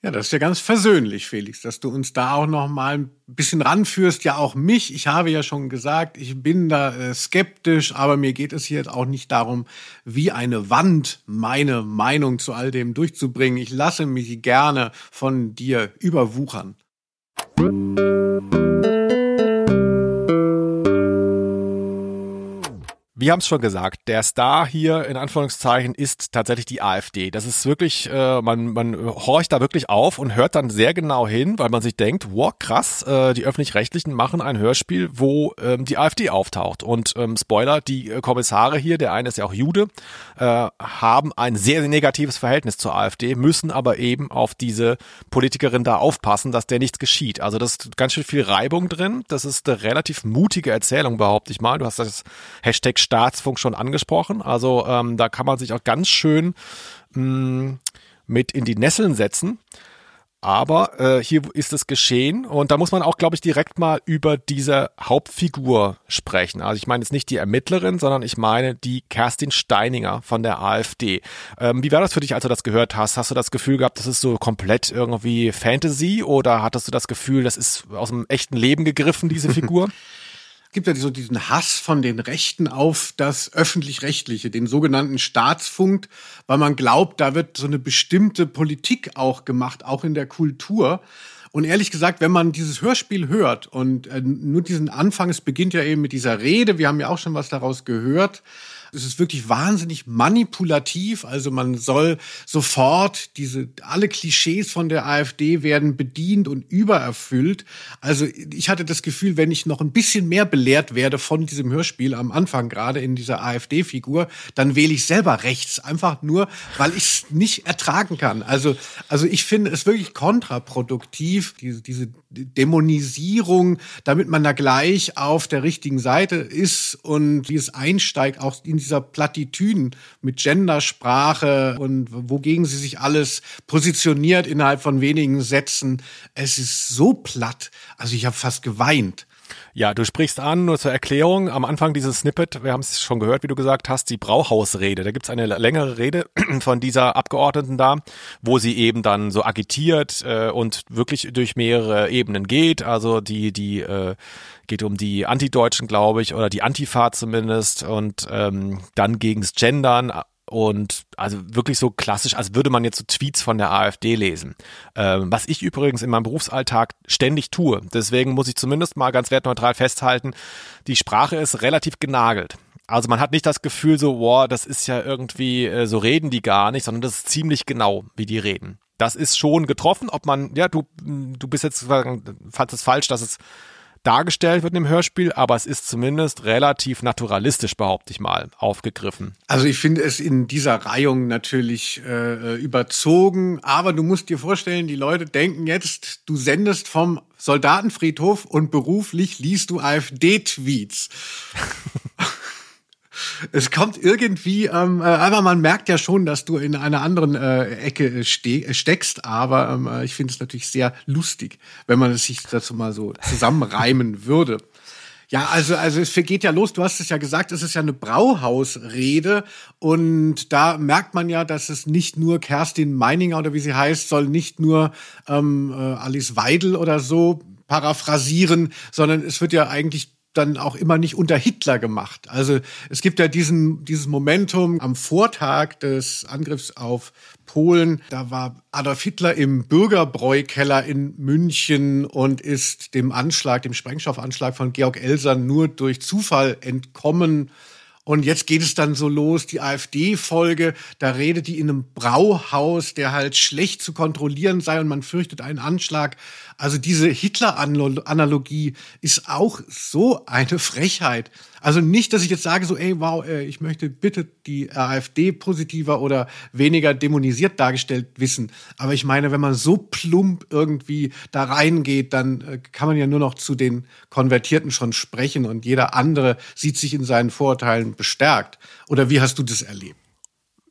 Ja, das ist ja ganz versöhnlich, Felix, dass du uns da auch noch mal ein bisschen ranführst. Ja, auch mich. Ich habe ja schon gesagt, ich bin da äh, skeptisch, aber mir geht es hier jetzt auch nicht darum, wie eine Wand meine Meinung zu all dem durchzubringen. Ich lasse mich gerne von dir überwuchern. Wir haben es schon gesagt, der Star hier in Anführungszeichen ist tatsächlich die AfD. Das ist wirklich, äh, man, man horcht da wirklich auf und hört dann sehr genau hin, weil man sich denkt, wow, krass, äh, die öffentlich-rechtlichen machen ein Hörspiel, wo ähm, die AfD auftaucht. Und ähm, Spoiler, die äh, Kommissare hier, der eine ist ja auch Jude, äh, haben ein sehr, sehr negatives Verhältnis zur AfD, müssen aber eben auf diese Politikerin da aufpassen, dass der nichts geschieht. Also das ist ganz schön viel Reibung drin. Das ist eine relativ mutige Erzählung, behaupte ich mal. Du hast das Hashtag Staatsfunk schon angesprochen. Also ähm, da kann man sich auch ganz schön mh, mit in die Nesseln setzen. Aber äh, hier ist es geschehen und da muss man auch, glaube ich, direkt mal über diese Hauptfigur sprechen. Also ich meine jetzt nicht die Ermittlerin, sondern ich meine die Kerstin Steininger von der AfD. Ähm, wie war das für dich, als du das gehört hast? Hast du das Gefühl gehabt, das ist so komplett irgendwie Fantasy oder hattest du das Gefühl, das ist aus dem echten Leben gegriffen, diese Figur? *laughs* Gibt ja so diesen Hass von den Rechten auf das öffentlich-rechtliche, den sogenannten Staatsfunk, weil man glaubt, da wird so eine bestimmte Politik auch gemacht, auch in der Kultur. Und ehrlich gesagt, wenn man dieses Hörspiel hört und äh, nur diesen Anfang, es beginnt ja eben mit dieser Rede, wir haben ja auch schon was daraus gehört, es ist wirklich wahnsinnig manipulativ. Also man soll sofort diese, alle Klischees von der AfD werden bedient und übererfüllt. Also ich hatte das Gefühl, wenn ich noch ein bisschen mehr belehrt werde von diesem Hörspiel am Anfang, gerade in dieser AfD-Figur, dann wähle ich selber rechts. Einfach nur, weil ich es nicht ertragen kann. Also, also ich finde es wirklich kontraproduktiv, diese, diese Dämonisierung, damit man da gleich auf der richtigen Seite ist und wie es einsteigt, auch in dieser Plattitüden mit Gendersprache und wogegen sie sich alles positioniert innerhalb von wenigen Sätzen. Es ist so platt. Also ich habe fast geweint. Ja, du sprichst an, nur zur Erklärung, am Anfang dieses Snippet, wir haben es schon gehört, wie du gesagt hast, die Brauhausrede. Da gibt's eine längere Rede *clears throat* von dieser Abgeordneten da, wo sie eben dann so agitiert äh, und wirklich durch mehrere Ebenen geht. Also die, die äh, geht um die Antideutschen, glaube ich, oder die Antifa zumindest und ähm, dann gegens Gendern und also wirklich so klassisch, als würde man jetzt so Tweets von der AfD lesen. Ähm, was ich übrigens in meinem Berufsalltag ständig tue. Deswegen muss ich zumindest mal ganz wertneutral festhalten, die Sprache ist relativ genagelt. Also man hat nicht das Gefühl so, wow, das ist ja irgendwie, äh, so reden die gar nicht, sondern das ist ziemlich genau, wie die reden. Das ist schon getroffen, ob man, ja, du, du bist jetzt, fandest es falsch, dass es dargestellt wird im Hörspiel, aber es ist zumindest relativ naturalistisch, behaupte ich mal, aufgegriffen. Also ich finde es in dieser Reihung natürlich äh, überzogen, aber du musst dir vorstellen, die Leute denken jetzt, du sendest vom Soldatenfriedhof und beruflich liest du AfD-Tweets. *laughs* es kommt irgendwie, ähm, aber man merkt ja schon, dass du in einer anderen äh, Ecke ste steckst, aber ähm, ich finde es natürlich sehr lustig, wenn man es sich dazu mal so zusammenreimen *laughs* würde. Ja, also, also es geht ja los. Du hast es ja gesagt, es ist ja eine Brauhausrede. Und da merkt man ja, dass es nicht nur Kerstin Meininger oder wie sie heißt, soll nicht nur ähm, äh, Alice Weidel oder so paraphrasieren, sondern es wird ja eigentlich dann auch immer nicht unter Hitler gemacht. Also es gibt ja diesen, dieses Momentum am Vortag des Angriffs auf Polen. Da war Adolf Hitler im Bürgerbräukeller in München und ist dem Anschlag, dem Sprengstoffanschlag von Georg Elser nur durch Zufall entkommen. Und jetzt geht es dann so los, die AfD-Folge, da redet die in einem Brauhaus, der halt schlecht zu kontrollieren sei und man fürchtet einen Anschlag. Also diese Hitler-Analogie ist auch so eine Frechheit. Also nicht, dass ich jetzt sage, so, ey, wow, äh, ich möchte bitte die AfD positiver oder weniger dämonisiert dargestellt wissen. Aber ich meine, wenn man so plump irgendwie da reingeht, dann äh, kann man ja nur noch zu den Konvertierten schon sprechen und jeder andere sieht sich in seinen Vorurteilen bestärkt. Oder wie hast du das erlebt?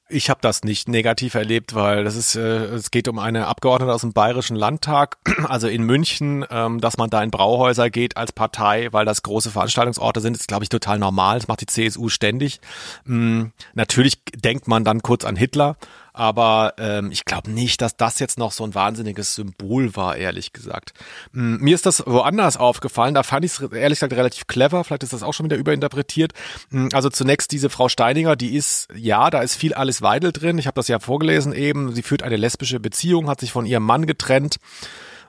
Ich habe das nicht negativ erlebt, weil das ist, äh, es geht um eine Abgeordnete aus dem Bayerischen Landtag, *clears throat* also in München, ähm, dass man da in Brauhäuser geht als Partei, weil das große Veranstaltungsorte sind, ist glaube ich total normal. Das macht die CSU ständig. Ähm, natürlich denkt man dann kurz an Hitler, aber ähm, ich glaube nicht, dass das jetzt noch so ein wahnsinniges Symbol war, ehrlich gesagt. Ähm, mir ist das woanders aufgefallen, da fand ich es ehrlich gesagt relativ clever, vielleicht ist das auch schon wieder überinterpretiert. Ähm, also zunächst diese Frau Steininger, die ist, ja, da ist viel Alice Weidel drin, ich habe das ja vorgelesen eben, sie führt eine lesbische Beziehung, hat sich von ihrem Mann getrennt.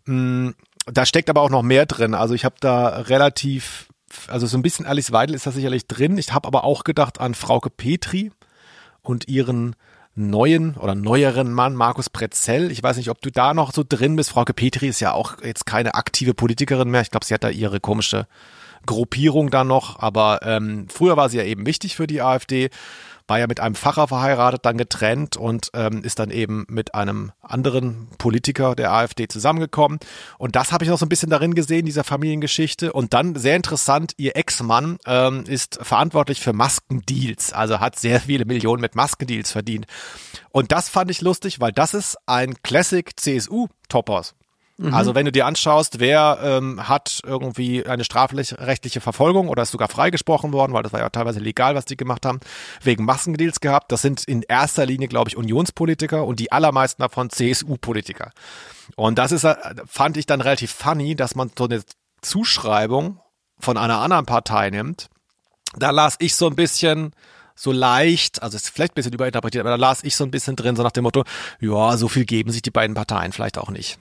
Ähm, da steckt aber auch noch mehr drin, also ich habe da relativ also so ein bisschen Alice Weidel ist da sicherlich drin. Ich habe aber auch gedacht an Frauke Petri und ihren neuen oder neueren Mann, Markus Pretzell. Ich weiß nicht, ob du da noch so drin bist. Frau Petri ist ja auch jetzt keine aktive Politikerin mehr. Ich glaube, sie hat da ihre komische Gruppierung da noch. Aber ähm, früher war sie ja eben wichtig für die AfD war ja mit einem Pfarrer verheiratet, dann getrennt und ähm, ist dann eben mit einem anderen Politiker der AfD zusammengekommen. Und das habe ich noch so ein bisschen darin gesehen, dieser Familiengeschichte. Und dann sehr interessant, ihr Ex-Mann ähm, ist verantwortlich für Maskendeals, also hat sehr viele Millionen mit Maskendeals verdient. Und das fand ich lustig, weil das ist ein Classic CSU-Toppers. Mhm. Also wenn du dir anschaust, wer ähm, hat irgendwie eine strafrechtliche Verfolgung oder ist sogar freigesprochen worden, weil das war ja teilweise legal, was die gemacht haben, wegen Massendeals gehabt. Das sind in erster Linie, glaube ich, Unionspolitiker und die allermeisten davon CSU-Politiker. Und das ist, äh, fand ich dann relativ funny, dass man so eine Zuschreibung von einer anderen Partei nimmt. Da las ich so ein bisschen, so leicht, also ist vielleicht ein bisschen überinterpretiert, aber da las ich so ein bisschen drin, so nach dem Motto, ja, so viel geben sich die beiden Parteien vielleicht auch nicht.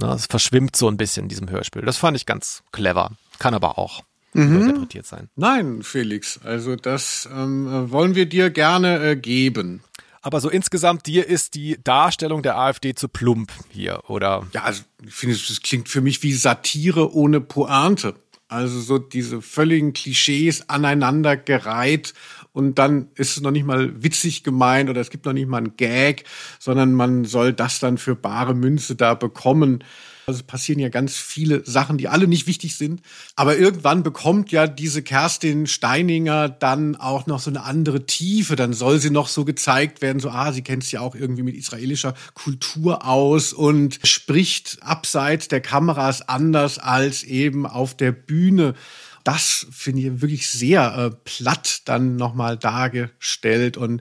Ne, es verschwimmt so ein bisschen in diesem Hörspiel. Das fand ich ganz clever. Kann aber auch mhm. interpretiert sein. Nein, Felix, also das ähm, wollen wir dir gerne äh, geben. Aber so insgesamt, dir ist die Darstellung der AfD zu plump hier, oder? Ja, also ich finde, das klingt für mich wie Satire ohne Pointe. Also so diese völligen Klischees aneinandergereiht und dann ist es noch nicht mal witzig gemeint oder es gibt noch nicht mal einen Gag, sondern man soll das dann für bare Münze da bekommen. Also es passieren ja ganz viele Sachen, die alle nicht wichtig sind. Aber irgendwann bekommt ja diese Kerstin Steininger dann auch noch so eine andere Tiefe. Dann soll sie noch so gezeigt werden, so, ah, sie kennt sich ja auch irgendwie mit israelischer Kultur aus und spricht abseits der Kameras anders als eben auf der Bühne das finde ich wirklich sehr äh, platt dann nochmal dargestellt und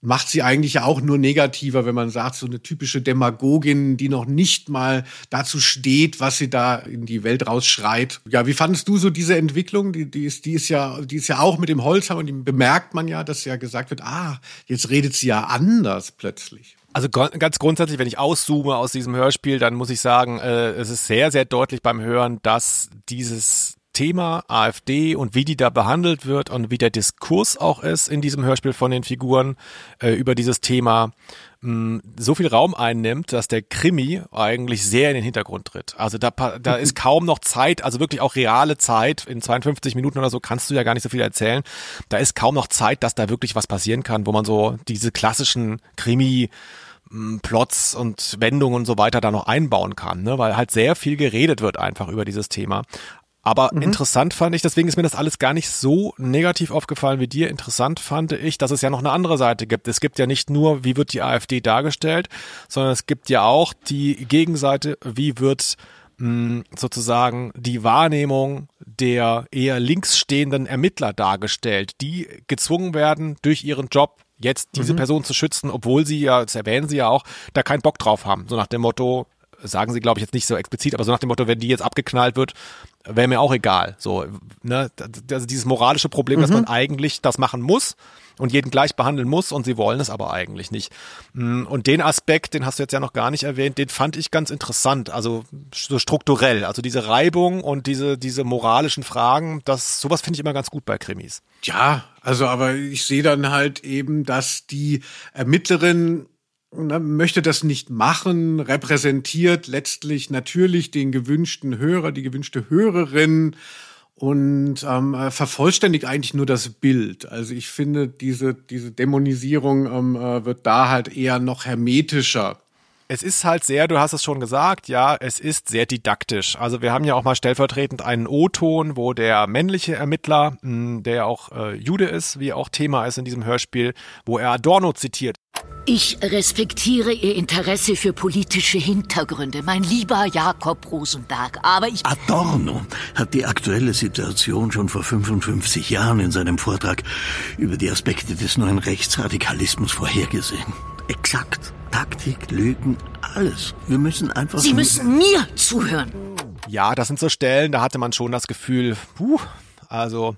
macht sie eigentlich auch nur negativer, wenn man sagt, so eine typische Demagogin, die noch nicht mal dazu steht, was sie da in die Welt rausschreit. Ja, wie fandest du so diese Entwicklung? Die, die, ist, die, ist, ja, die ist ja auch mit dem Holzhammer und die bemerkt man ja, dass ja gesagt wird, ah, jetzt redet sie ja anders plötzlich. Also ganz grundsätzlich, wenn ich auszoome aus diesem Hörspiel, dann muss ich sagen, äh, es ist sehr, sehr deutlich beim Hören, dass dieses Thema AfD und wie die da behandelt wird und wie der Diskurs auch ist in diesem Hörspiel von den Figuren äh, über dieses Thema mh, so viel Raum einnimmt, dass der Krimi eigentlich sehr in den Hintergrund tritt. Also da, da *laughs* ist kaum noch Zeit, also wirklich auch reale Zeit, in 52 Minuten oder so kannst du ja gar nicht so viel erzählen. Da ist kaum noch Zeit, dass da wirklich was passieren kann, wo man so diese klassischen Krimi Plots und Wendungen und so weiter da noch einbauen kann, ne? weil halt sehr viel geredet wird einfach über dieses Thema. Aber mhm. interessant fand ich, deswegen ist mir das alles gar nicht so negativ aufgefallen wie dir. Interessant fand ich, dass es ja noch eine andere Seite gibt. Es gibt ja nicht nur, wie wird die AfD dargestellt, sondern es gibt ja auch die Gegenseite, wie wird mh, sozusagen die Wahrnehmung der eher links stehenden Ermittler dargestellt, die gezwungen werden, durch ihren Job jetzt diese Mhm. Person zu schützen, obwohl sie ja, das erwähnen sie ja auch, da keinen Bock drauf haben. So nach dem Motto, sagen sie glaube ich jetzt nicht so explizit, aber so nach dem Motto, wenn die jetzt abgeknallt wird, wäre mir auch egal. So, ne, also dieses moralische Problem, dass man eigentlich das machen muss und jeden gleich behandeln muss und sie wollen es aber eigentlich nicht. Mm, Und den Aspekt, den hast du jetzt ja noch gar nicht erwähnt, den fand ich ganz interessant, also so strukturell, also diese Reibung und diese diese moralischen Fragen, das sowas finde ich immer ganz gut bei Krimis. Ja, also aber ich sehe dann halt eben, dass die Ermittlerin möchte das nicht machen, repräsentiert letztlich natürlich den gewünschten Hörer, die gewünschte Hörerin und ähm, äh, vervollständigt eigentlich nur das Bild. Also ich finde, diese, diese Dämonisierung ähm, äh, wird da halt eher noch hermetischer. Es ist halt sehr, du hast es schon gesagt, ja, es ist sehr didaktisch. Also wir haben ja auch mal stellvertretend einen O-Ton, wo der männliche Ermittler, mh, der auch äh, Jude ist, wie auch Thema ist in diesem Hörspiel, wo er Adorno zitiert. Ich respektiere Ihr Interesse für politische Hintergründe, mein lieber Jakob Rosenberg, aber ich... Adorno hat die aktuelle Situation schon vor 55 Jahren in seinem Vortrag über die Aspekte des neuen Rechtsradikalismus vorhergesehen. Exakt. Taktik, Lügen, alles. Wir müssen einfach... Sie müssen mir zuhören. Ja, das sind so Stellen, da hatte man schon das Gefühl, puh, also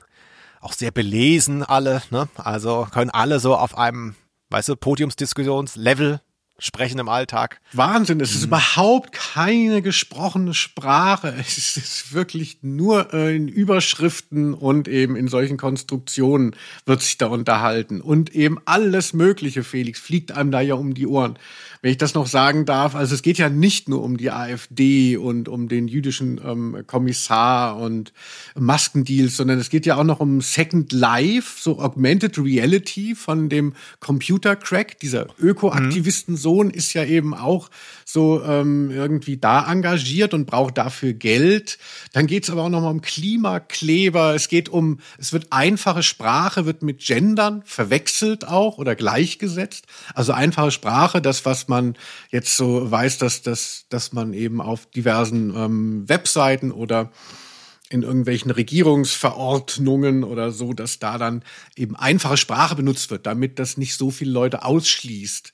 auch sehr belesen alle, ne? Also können alle so auf einem, weißt du, Podiumsdiskussionslevel sprechen im Alltag. Wahnsinn, es ist überhaupt keine gesprochene Sprache. Es ist wirklich nur äh, in Überschriften und eben in solchen Konstruktionen wird sich da unterhalten. Und eben alles Mögliche, Felix, fliegt einem da ja um die Ohren. Wenn ich das noch sagen darf, also es geht ja nicht nur um die AfD und um den jüdischen ähm, Kommissar und Maskendeals, sondern es geht ja auch noch um Second Life, so Augmented Reality von dem Computer Crack, dieser Ökoaktivistensohn ist ja eben auch so ähm, irgendwie da engagiert und braucht dafür Geld. Dann geht es aber auch noch mal um Klimakleber. Es geht um, es wird einfache Sprache, wird mit Gendern verwechselt auch oder gleichgesetzt. Also einfache Sprache, das, was man jetzt so weiß, dass, dass, dass man eben auf diversen ähm, Webseiten oder in irgendwelchen Regierungsverordnungen oder so, dass da dann eben einfache Sprache benutzt wird, damit das nicht so viele Leute ausschließt.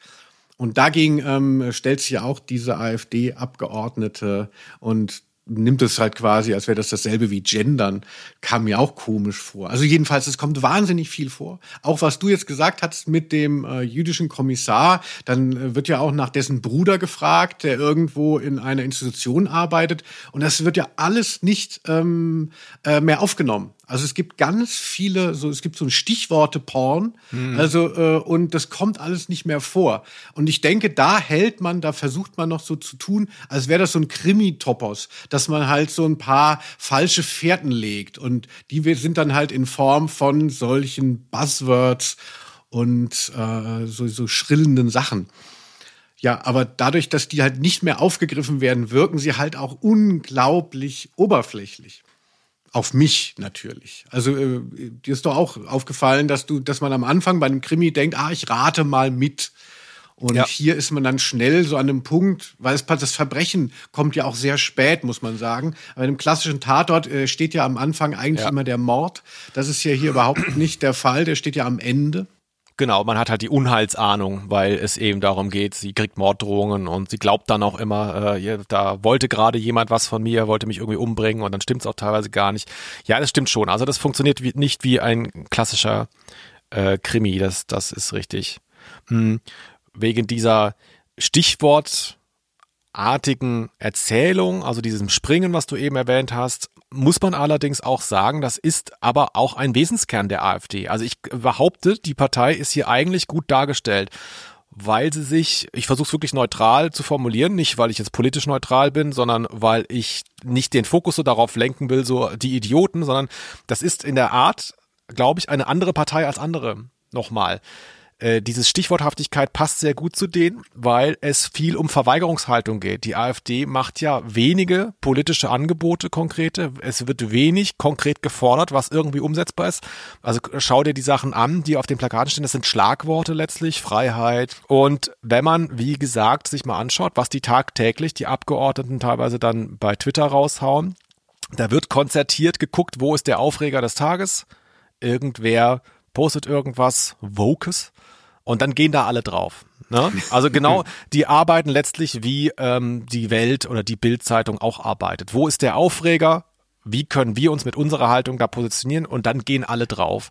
Und dagegen ähm, stellt sich ja auch diese AfD-Abgeordnete und nimmt es halt quasi, als wäre das dasselbe wie Gendern, kam mir auch komisch vor. Also jedenfalls, es kommt wahnsinnig viel vor. Auch was du jetzt gesagt hast mit dem äh, jüdischen Kommissar, dann äh, wird ja auch nach dessen Bruder gefragt, der irgendwo in einer Institution arbeitet. Und das wird ja alles nicht ähm, äh, mehr aufgenommen. Also es gibt ganz viele, so es gibt so ein Stichworte Porn, also äh, und das kommt alles nicht mehr vor. Und ich denke, da hält man, da versucht man noch so zu tun, als wäre das so ein Krimi-Topos, dass man halt so ein paar falsche Fährten legt und die sind dann halt in Form von solchen Buzzwords und äh, so, so schrillenden Sachen. Ja, aber dadurch, dass die halt nicht mehr aufgegriffen werden, wirken sie halt auch unglaublich oberflächlich. Auf mich natürlich. Also äh, dir ist doch auch aufgefallen, dass du, dass man am Anfang bei einem Krimi denkt, ah, ich rate mal mit. Und Ja. hier ist man dann schnell so an einem Punkt, weil es, das Verbrechen kommt ja auch sehr spät, muss man sagen. Bei einem klassischen Tatort äh, steht ja am Anfang eigentlich Ja. immer der Mord. Das ist ja hier überhaupt nicht der Fall. Der steht ja am Ende. Genau, man hat halt die Unheilsahnung, weil es eben darum geht, sie kriegt Morddrohungen und sie glaubt dann auch immer, äh, da wollte gerade jemand was von mir, wollte mich irgendwie umbringen und dann stimmt es auch teilweise gar nicht. Ja, das stimmt schon. Also das funktioniert wie, nicht wie ein klassischer äh, Krimi, das, das ist richtig. Hm, wegen dieser Stichwortartigen Erzählung, also diesem Springen, was du eben erwähnt hast, muss man allerdings auch sagen, das ist aber auch ein Wesenskern der AfD. Also ich behaupte, die Partei ist hier eigentlich gut dargestellt, weil sie sich, ich versuche es wirklich neutral zu formulieren, nicht weil ich jetzt politisch neutral bin, sondern weil ich nicht den Fokus so darauf lenken will, so die Idioten, sondern das ist in der Art, glaube ich, eine andere Partei als andere. Nochmal. Äh, dieses Stichworthaftigkeit passt sehr gut zu denen, weil es viel um Verweigerungshaltung geht. Die AfD macht ja wenige politische Angebote konkrete. Es wird wenig konkret gefordert, was irgendwie umsetzbar ist. Also schau dir die Sachen an, die auf den Plakaten stehen. Das sind Schlagworte letztlich, Freiheit. Und wenn man, wie gesagt, sich mal anschaut, was die tagtäglich die Abgeordneten teilweise dann bei Twitter raushauen, da wird konzertiert geguckt, wo ist der Aufreger des Tages. Irgendwer postet irgendwas Wokes und dann gehen da alle drauf. Ne? Also genau, *laughs* die arbeiten letztlich wie ähm, die Welt oder die Bildzeitung auch arbeitet. Wo ist der Aufreger? Wie können wir uns mit unserer Haltung da positionieren? Und dann gehen alle drauf.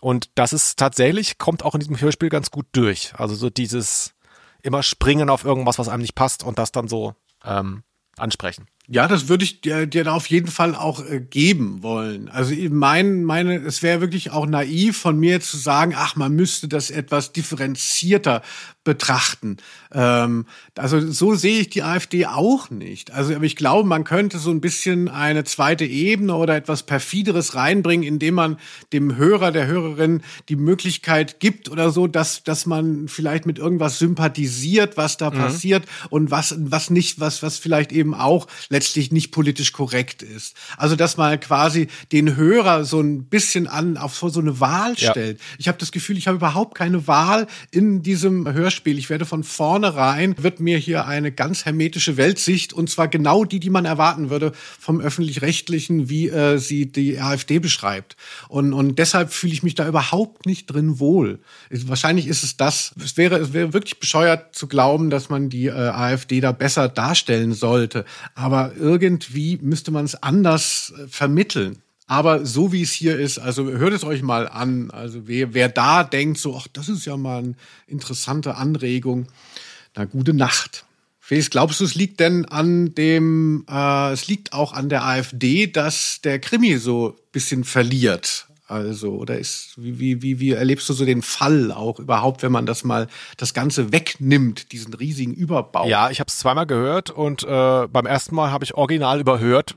Und das ist tatsächlich, kommt auch in diesem Hörspiel ganz gut durch. Also so dieses immer springen auf irgendwas, was einem nicht passt und das dann so ähm, ansprechen. Ja, das würde ich dir, dir auf jeden Fall auch äh, geben wollen. Also mein, meine, es wäre wirklich auch naiv von mir zu sagen, ach, man müsste das etwas differenzierter betrachten. Ähm, also so sehe ich die AfD auch nicht. Also aber ich glaube, man könnte so ein bisschen eine zweite Ebene oder etwas perfideres reinbringen, indem man dem Hörer, der Hörerin die Möglichkeit gibt oder so, dass dass man vielleicht mit irgendwas sympathisiert, was da mhm. passiert und was was nicht, was was vielleicht eben auch letztlich nicht politisch korrekt ist. Also dass man quasi den Hörer so ein bisschen an auf so eine Wahl stellt. Ja. Ich habe das Gefühl, ich habe überhaupt keine Wahl in diesem Hörspiel. Ich werde von vornherein wird mir hier eine ganz hermetische Weltsicht und zwar genau die, die man erwarten würde vom öffentlich-rechtlichen, wie äh, sie die AfD beschreibt. Und und deshalb fühle ich mich da überhaupt nicht drin wohl. Wahrscheinlich ist es das. Es wäre es wäre wirklich bescheuert zu glauben, dass man die äh, AfD da besser darstellen sollte. Aber irgendwie müsste man es anders äh, vermitteln. Aber so wie es hier ist, also hört es euch mal an. Also wer, wer da denkt, so, ach, das ist ja mal eine interessante Anregung, na gute Nacht. Felix, glaubst du, es liegt denn an dem, äh, es liegt auch an der AfD, dass der Krimi so bisschen verliert? Also, oder ist, wie, wie, wie, erlebst du so den Fall auch überhaupt, wenn man das mal, das Ganze wegnimmt, diesen riesigen Überbau? Ja, ich habe es zweimal gehört und äh, beim ersten Mal habe ich original überhört,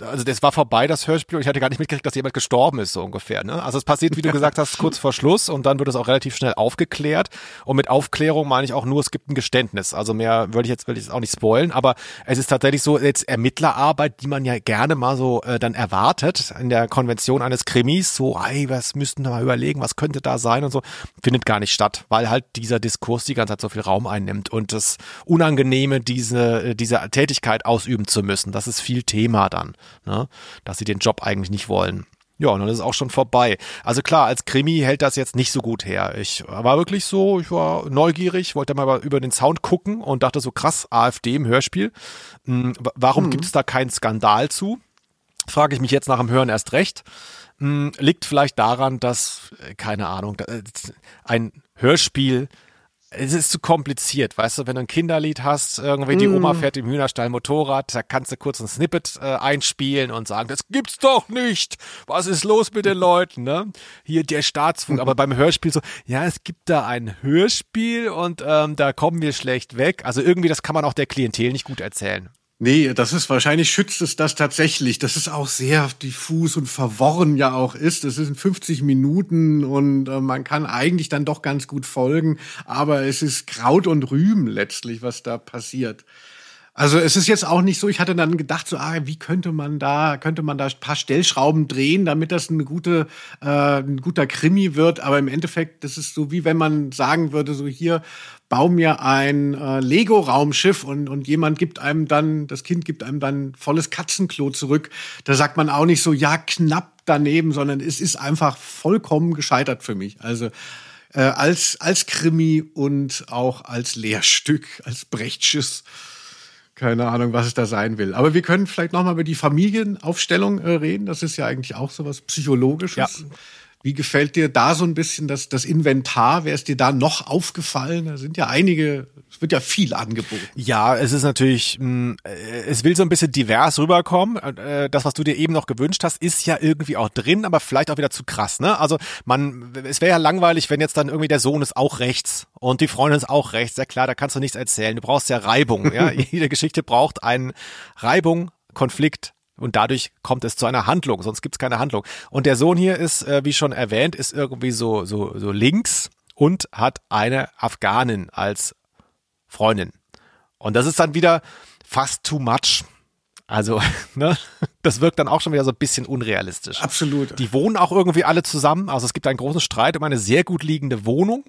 also das war vorbei, das Hörspiel, und ich hatte gar nicht mitgekriegt, dass jemand gestorben ist, so ungefähr. Ne? Also es passiert, wie du *laughs* gesagt hast, kurz vor Schluss und dann wird es auch relativ schnell aufgeklärt. Und mit Aufklärung meine ich auch nur, es gibt ein Geständnis. Also mehr würde ich jetzt will ich jetzt auch nicht spoilen, aber es ist tatsächlich so jetzt Ermittlerarbeit, die man ja gerne mal so äh, dann erwartet in der Konvention eines Krimis, so, ey, was müssten wir mal überlegen, was könnte da sein und so, findet gar nicht statt, weil halt dieser Diskurs die ganze Zeit so viel Raum einnimmt und das Unangenehme, diese, diese Tätigkeit ausüben zu müssen, das ist viel Thema dann waren, ne? dass sie den Job eigentlich nicht wollen. Ja, und dann ist es auch schon vorbei. Also klar, als Krimi hält das jetzt nicht so gut her. Ich war wirklich so, ich war neugierig, wollte mal über den Sound gucken und dachte so krass, AfD im Hörspiel. Hm, warum mhm. gibt es da keinen Skandal zu? Frage ich mich jetzt nach dem Hören erst recht. Hm, liegt vielleicht daran, dass, äh, keine Ahnung, äh, ein Hörspiel es ist zu kompliziert, weißt du, wenn du ein Kinderlied hast, irgendwie die Oma mm. fährt im Hühnerstall Motorrad, da kannst du kurz ein Snippet äh, einspielen und sagen, das gibt's doch nicht. Was ist los mit den Leuten, ne? Hier der Staatsfunk, aber beim Hörspiel so, ja, es gibt da ein Hörspiel und ähm, da kommen wir schlecht weg. Also irgendwie, das kann man auch der Klientel nicht gut erzählen. Nee, das ist wahrscheinlich schützt es das tatsächlich, dass es auch sehr diffus und verworren ja auch ist. Es sind 50 Minuten und äh, man kann eigentlich dann doch ganz gut folgen, aber es ist Kraut und Rüben letztlich, was da passiert. Also es ist jetzt auch nicht so, ich hatte dann gedacht, so, ah, wie könnte man da, könnte man da ein paar Stellschrauben drehen, damit das eine gute, äh, ein guter Krimi wird. Aber im Endeffekt, das ist so wie wenn man sagen würde, so hier, bau mir ein äh, Lego-Raumschiff und, und jemand gibt einem dann, das Kind gibt einem dann volles Katzenklo zurück. Da sagt man auch nicht so, ja, knapp daneben, sondern es ist einfach vollkommen gescheitert für mich. Also äh, als, als Krimi und auch als Lehrstück, als Brechtschiss keine Ahnung, was es da sein will. Aber wir können vielleicht noch mal über die Familienaufstellung äh, reden. Das ist ja eigentlich auch so was Psychologisches. Ja. Wie gefällt dir da so ein bisschen das, das Inventar? Wer ist dir da noch aufgefallen? Da sind ja einige, es wird ja viel angeboten. Ja, es ist natürlich, mh, äh, es will so ein bisschen divers rüberkommen. Äh, das, was du dir eben noch gewünscht hast, ist ja irgendwie auch drin, aber vielleicht auch wieder zu krass, ne? Also man, es wäre ja langweilig, wenn jetzt dann irgendwie der Sohn ist auch rechts und die Freundin ist auch rechts. Ja klar, da kannst du nichts erzählen. Du brauchst ja Reibung, ja? *laughs* Jede Geschichte braucht einen Reibung, Konflikt, und dadurch kommt es zu einer Handlung, sonst gibt es keine Handlung. Und der Sohn hier ist, äh, wie schon erwähnt, ist irgendwie so, so, so links und hat eine Afghanin als Freundin. Und das ist dann wieder fast too much. Also, *laughs* ne, das wirkt dann auch schon wieder so ein bisschen unrealistisch. Absolut. Die wohnen auch irgendwie alle zusammen. Also es gibt einen großen Streit um eine sehr gut liegende Wohnung.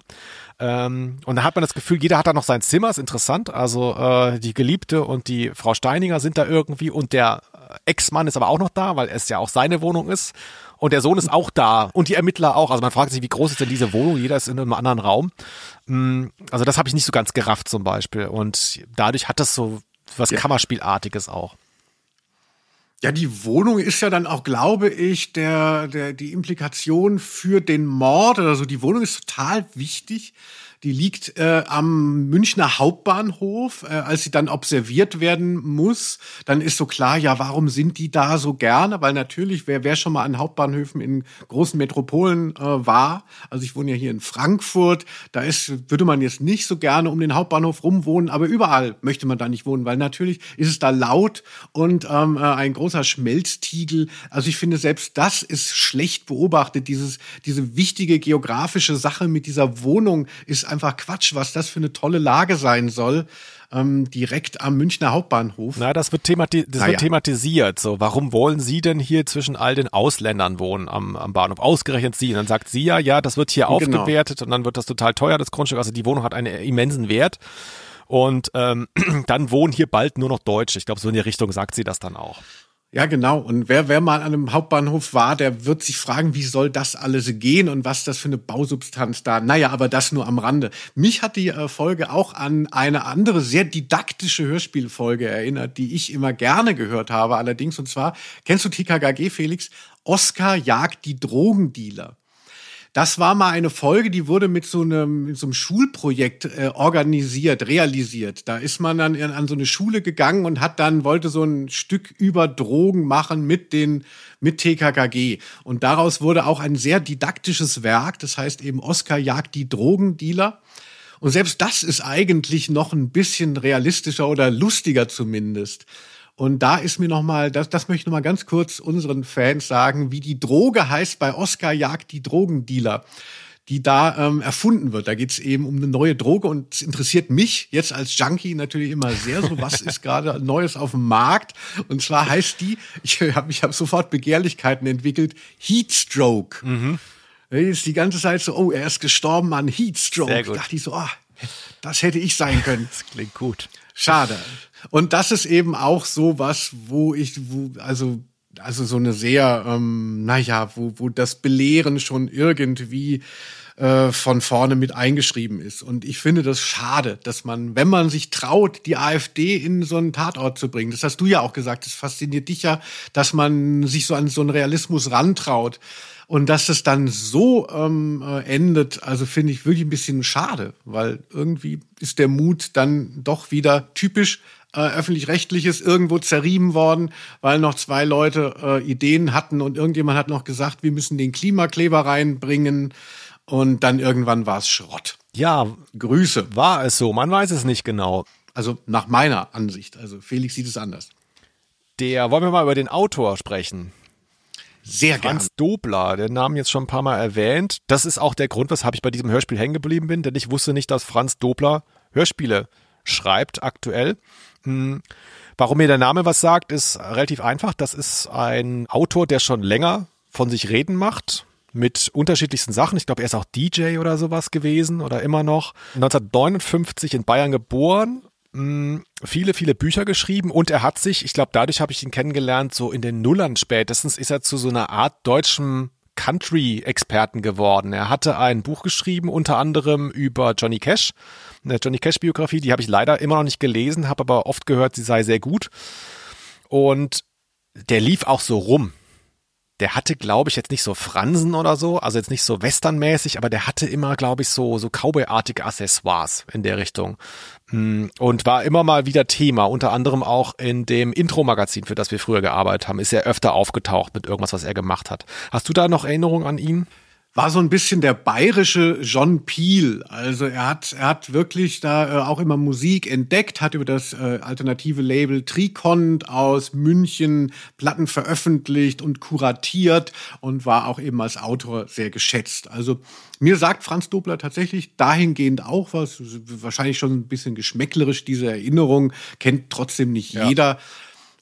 Ähm, und da hat man das Gefühl, jeder hat da noch sein Zimmer, ist interessant. Also äh, die Geliebte und die Frau Steininger sind da irgendwie und der Ex-Mann ist aber auch noch da, weil es ja auch seine Wohnung ist. Und der Sohn ist auch da und die Ermittler auch. Also man fragt sich, wie groß ist denn diese Wohnung? Jeder ist in einem anderen Raum. Mm, also das habe ich nicht so ganz gerafft zum Beispiel. Und dadurch hat das so was Ja. Kammerspielartiges auch. Ja, die Wohnung ist ja dann auch, glaube ich, der, der, die Implikation für den Mord oder so. Die Wohnung ist total wichtig. Die liegt äh, am Münchner Hauptbahnhof. Äh, als sie dann observiert werden muss, dann ist so klar, ja, warum sind die da so gerne? Weil natürlich, wer, wer schon mal an Hauptbahnhöfen in großen Metropolen äh, war, also ich wohne ja hier in Frankfurt, da ist, würde man jetzt nicht so gerne um den Hauptbahnhof rumwohnen, aber überall möchte man da nicht wohnen, weil natürlich ist es da laut und ähm, äh, ein großer Schmelztiegel. Also ich finde, selbst das ist schlecht beobachtet. Dieses, diese wichtige geografische Sache mit dieser Wohnung ist einfach Quatsch, was das für eine tolle Lage sein soll. Ähm, direkt am Münchner Hauptbahnhof. Na, das wird, themati das Na wird thematisiert. So, warum wollen Sie denn hier zwischen all den Ausländern wohnen am, am Bahnhof? Ausgerechnet Sie. Und dann sagt sie ja, ja, das wird hier Genau. aufgewertet und dann wird das total teuer, das Grundstück. Also die Wohnung hat einen immensen Wert. Und ähm, *clears throat* dann wohnen hier bald nur noch Deutsche. Ich glaube, so in die Richtung sagt sie das dann auch. Ja, genau. Und wer, wer mal an einem Hauptbahnhof war, der wird sich fragen, wie soll das alles gehen und was das für eine Bausubstanz da. Naja, aber das nur am Rande. Mich hat die äh, Folge auch an eine andere, sehr didaktische Hörspielfolge erinnert, die ich immer gerne gehört habe allerdings. Und zwar, kennst du TKKG, Felix? Oscar jagt die Drogendealer. Das war mal eine Folge, die wurde mit so einem, mit so einem Schulprojekt äh, organisiert, realisiert. Da ist man dann an so eine Schule gegangen und hat dann, wollte so ein Stück über Drogen machen mit den, mit TKKG. Und daraus wurde auch ein sehr didaktisches Werk. Das heißt eben Oscar jagt die Drogendealer. Und selbst das ist eigentlich noch ein bisschen realistischer oder lustiger zumindest. Und da ist mir noch mal, das, das möchte ich noch mal ganz kurz unseren Fans sagen, wie die Droge heißt bei Oscar jagt die Drogendealer, die da ähm, erfunden wird. Da geht's eben um eine neue Droge und es interessiert mich jetzt als Junkie natürlich immer sehr so, was ist gerade *laughs* Neues auf dem Markt? Und zwar heißt die, ich habe ich hab sofort Begehrlichkeiten entwickelt, Heatstroke. Mhm. Ist die ganze Zeit so, oh, er ist gestorben an Heatstroke. Sehr gut. Da dachte ich so, ah, das hätte ich sein können. *laughs* Das klingt gut. Schade. Und das ist eben auch so was, wo ich, wo, also, also so eine sehr, ähm, naja, wo, wo das Belehren schon irgendwie äh, von vorne mit eingeschrieben ist. Und ich finde das schade, dass man, wenn man sich traut, die AfD in so einen Tatort zu bringen, das hast du ja auch gesagt, das fasziniert dich ja, dass man sich so an so einen Realismus rantraut. Und dass es dann so ähm, äh, endet, also finde ich wirklich ein bisschen schade, weil irgendwie ist der Mut dann doch wieder typisch äh, öffentlich-rechtliches irgendwo zerrieben worden, weil noch zwei Leute äh, Ideen hatten und irgendjemand hat noch gesagt, wir müssen den Klimakleber reinbringen und dann irgendwann war es Schrott. Ja, Grüße. war es so. Man weiß es nicht genau. Also nach meiner Ansicht. Also Felix sieht es anders. Der, wollen wir mal über den Autor sprechen? Sehr gerne. Franz Dobler, den Namen jetzt schon ein paar Mal erwähnt. Das ist auch der Grund, weshalb ich bei diesem Hörspiel hängen geblieben bin, denn ich wusste nicht, dass Franz Dobler Hörspiele schreibt aktuell. Hm. Warum mir der Name was sagt, ist relativ einfach. Das ist ein Autor, der schon länger von sich reden macht mit unterschiedlichsten Sachen. Ich glaube, er ist auch DJ oder sowas gewesen oder immer noch. 1959 in Bayern geboren, mh, viele, viele Bücher geschrieben und er hat sich, ich glaube, dadurch habe ich ihn kennengelernt, so in den Nullern spätestens ist er zu so einer Art deutschem Country-Experten geworden. Er hatte ein Buch geschrieben, unter anderem über Johnny Cash, eine Johnny Cash-Biografie, die habe ich leider immer noch nicht gelesen, habe aber oft gehört, sie sei sehr gut. Und der lief auch so rum. Der hatte, glaube ich, jetzt nicht so Fransen oder so, also jetzt nicht so westernmäßig, aber der hatte immer, glaube ich, so, so Cowboy-artige Accessoires in der Richtung. Mm, Und war immer mal wieder Thema, unter anderem auch in dem Intro-Magazin, für das wir früher gearbeitet haben, ist er öfter aufgetaucht mit irgendwas, was er gemacht hat. Hast du da noch Erinnerungen an ihn? War so ein bisschen der bayerische John Peel. Also er hat, er hat wirklich da äh, auch immer Musik entdeckt, hat über das äh, alternative Label Trikont aus München Platten veröffentlicht und kuratiert und war auch eben als Autor sehr geschätzt. Also mir sagt Franz Dobler tatsächlich dahingehend auch was, wahrscheinlich schon ein bisschen geschmäcklerisch, diese Erinnerung, kennt trotzdem nicht ja. jeder.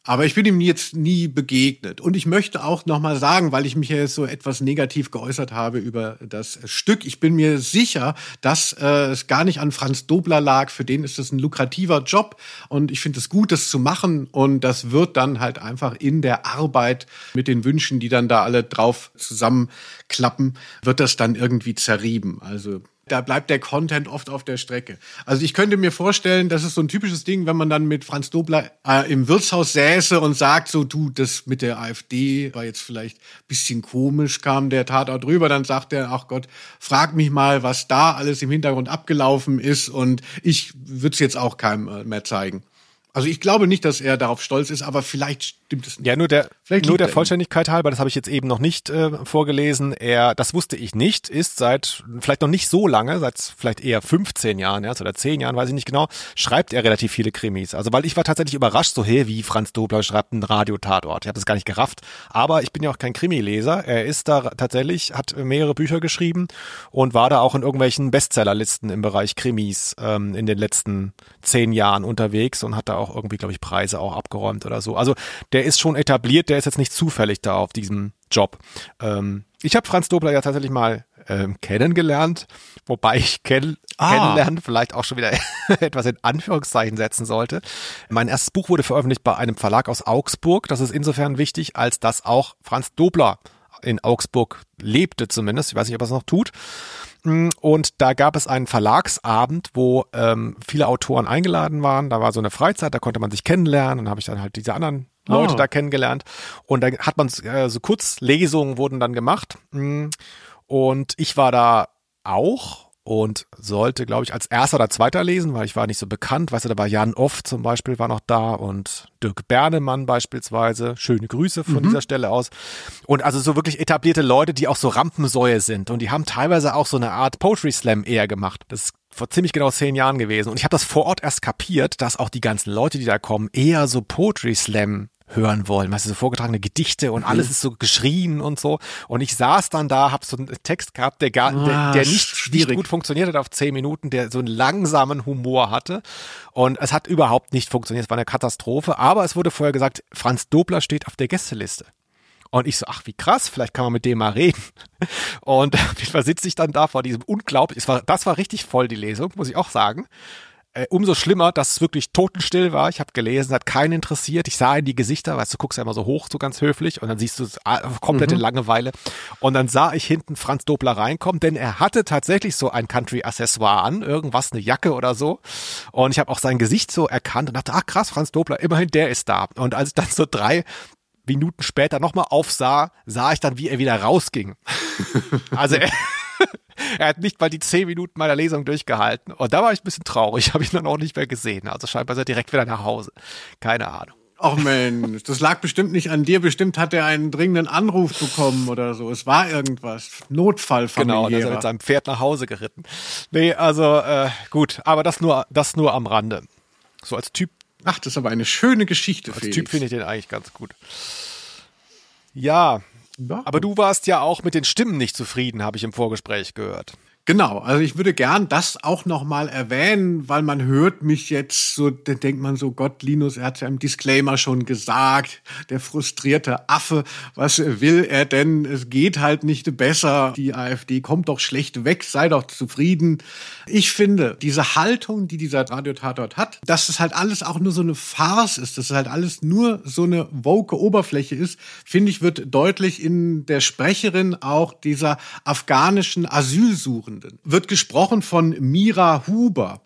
Aber ich bin ihm jetzt nie begegnet. Und ich möchte auch nochmal sagen, weil ich mich ja jetzt so etwas negativ geäußert habe über das Stück, ich bin mir sicher, dass äh, es gar nicht an Franz Dobler lag. Für den ist es ein lukrativer Job. Und ich finde es gut, das zu machen. Und das wird dann halt einfach in der Arbeit mit den Wünschen, die dann da alle drauf zusammenklappen, wird das dann irgendwie zerrieben. Also da bleibt der Content oft auf der Strecke. Also ich könnte mir vorstellen, das ist so ein typisches Ding, wenn man dann mit Franz Dobler äh, im Wirtshaus säße und sagt so, du, das mit der AfD war jetzt vielleicht bisschen komisch, kam der Tatort drüber, dann sagt er, ach Gott, frag mich mal, was da alles im Hintergrund abgelaufen ist und ich würde es jetzt auch keinem äh, mehr zeigen. Also ich glaube nicht, dass er darauf stolz ist, aber vielleicht stimmt es nicht. Ja, nur der, nur der Vollständigkeit halber, das habe ich jetzt eben noch nicht äh, vorgelesen. Er, das wusste ich nicht, ist seit vielleicht noch nicht so lange, seit vielleicht eher 15 Jahren, ja, oder 10 Jahren, weiß ich nicht genau, schreibt er relativ viele Krimis. Also weil ich war tatsächlich überrascht, so hey, wie Franz Dobler schreibt einen Radiotatort. Ich habe das gar nicht gerafft. Aber ich bin ja auch kein Krimileser. Er ist da tatsächlich, hat mehrere Bücher geschrieben und war da auch in irgendwelchen Bestsellerlisten im Bereich Krimis ähm, in den letzten zehn Jahren unterwegs und hat da auch auch irgendwie, glaube ich, Preise auch abgeräumt oder so. Also der ist schon etabliert, der ist jetzt nicht zufällig da auf diesem Job. Ähm, ich habe Franz Dobler ja tatsächlich mal ähm, kennengelernt, wobei ich kenn ah. kennenlernen vielleicht auch schon wieder *laughs* etwas in Anführungszeichen setzen sollte. Mein erstes Buch wurde veröffentlicht bei einem Verlag aus Augsburg. Das ist insofern wichtig, als dass auch Franz Dobler in Augsburg lebte zumindest. Ich weiß nicht, ob er es noch tut. Mm, und da gab es einen Verlagsabend, wo ähm, viele Autoren eingeladen waren. Da war so eine Freizeit, da konnte man sich kennenlernen. Dann habe ich dann halt diese anderen Leute oh. da kennengelernt. Und da hat man äh, so Kurzlesungen wurden dann gemacht. Mm, und ich war da auch und sollte, glaube ich, als erster oder zweiter lesen, weil ich war nicht so bekannt. Weißt du, da war Jan Off zum Beispiel war noch da und Dirk Bernemann beispielsweise. Schöne Grüße von mhm. dieser Stelle aus. Und also so wirklich etablierte Leute, die auch so Rampensäue sind und die haben teilweise auch so eine Art Poetry Slam eher gemacht. Das ist vor ziemlich genau zehn Jahren gewesen. Und ich habe das vor Ort erst kapiert, dass auch die ganzen Leute, die da kommen, eher so Poetry Slam hören wollen. Weißt du, so vorgetragene Gedichte und alles ist so geschrien und so. Und ich saß dann da, hab so einen Text gehabt, der gar, der, ah, der nicht, nicht gut funktioniert hat auf zehn Minuten, der so einen langsamen Humor hatte. Und es hat überhaupt nicht funktioniert. Es war eine Katastrophe. Aber es wurde vorher gesagt, Franz Dobler steht auf der Gästeliste. Und ich so, ach, wie krass, vielleicht kann man mit dem mal reden. Und *laughs* auf jeden Fall sitze ich dann da vor diesem unglaublich, war, das war richtig voll, die Lesung, muss ich auch sagen. Äh, umso schlimmer, dass es wirklich totenstill war. Ich habe gelesen, hat keinen interessiert. Ich sah in die Gesichter, weißt du, guckst ja immer so hoch, so ganz höflich und dann siehst du ah, komplette mhm. Langeweile. Und dann sah ich hinten Franz Dobler reinkommen, denn er hatte tatsächlich so ein Country-Accessoire an, irgendwas, eine Jacke oder so. Und ich habe auch sein Gesicht so erkannt und dachte, ach krass, Franz Dobler, immerhin der ist da. Und als ich dann so drei Minuten später nochmal aufsah, sah ich dann, wie er wieder rausging. *laughs* also er *laughs* er hat nicht mal die zehn Minuten meiner Lesung durchgehalten. Und da war ich ein bisschen traurig, *laughs* habe ich dann auch nicht mehr gesehen. Also scheinbar ist er direkt wieder nach Hause. Keine Ahnung. Ach Mensch, das lag bestimmt nicht an dir. Bestimmt hat er einen dringenden Anruf bekommen oder so. Es war irgendwas. Notfall Genau, da ist er mit seinem Pferd nach Hause geritten. Nee, also äh, gut, aber das nur, das nur am Rande. So als Typ. Ach, das ist aber eine schöne Geschichte. Als Felix. Typ finde ich den eigentlich ganz gut. Ja, ja. Aber du warst ja auch mit den Stimmen nicht zufrieden, habe ich im Vorgespräch gehört. Genau, also ich würde gern das auch nochmal erwähnen, weil man hört mich jetzt so, dann denkt man so, Gott, Linus, er hat ja im Disclaimer schon gesagt, der frustrierte Affe, was will er denn? Es geht halt nicht besser. Die AfD kommt doch schlecht weg, sei doch zufrieden. Ich finde, diese Haltung, die dieser Radiotatort hat, dass es halt alles auch nur so eine Farce ist, dass es halt alles nur so eine woke Oberfläche ist, finde ich, wird deutlich in der Sprecherin auch dieser afghanischen Asylsuchen Suchenden. Wird gesprochen von Mira Huber.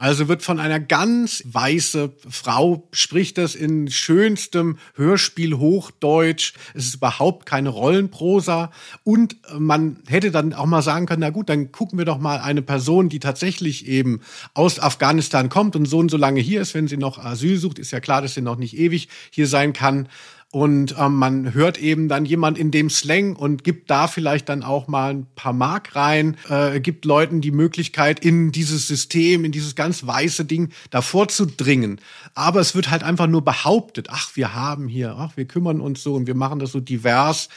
Also wird von einer ganz weiße Frau, spricht das in schönstem Hörspiel Hochdeutsch. Es ist überhaupt keine Rollenprosa. Und man hätte dann auch mal sagen können, na gut, dann gucken wir doch mal eine Person, die tatsächlich eben aus Afghanistan kommt und so und so lange hier ist, wenn sie noch Asyl sucht. Ist ja klar, dass sie noch nicht ewig hier sein kann Und ähm, man hört eben dann jemand in dem Slang und gibt da vielleicht dann auch mal ein paar Mark rein, äh, gibt Leuten die Möglichkeit, in dieses System, in dieses ganz weiße Ding davor zu dringen. Aber es wird halt einfach nur behauptet, ach, wir haben hier, ach, wir kümmern uns so und wir machen das so divers.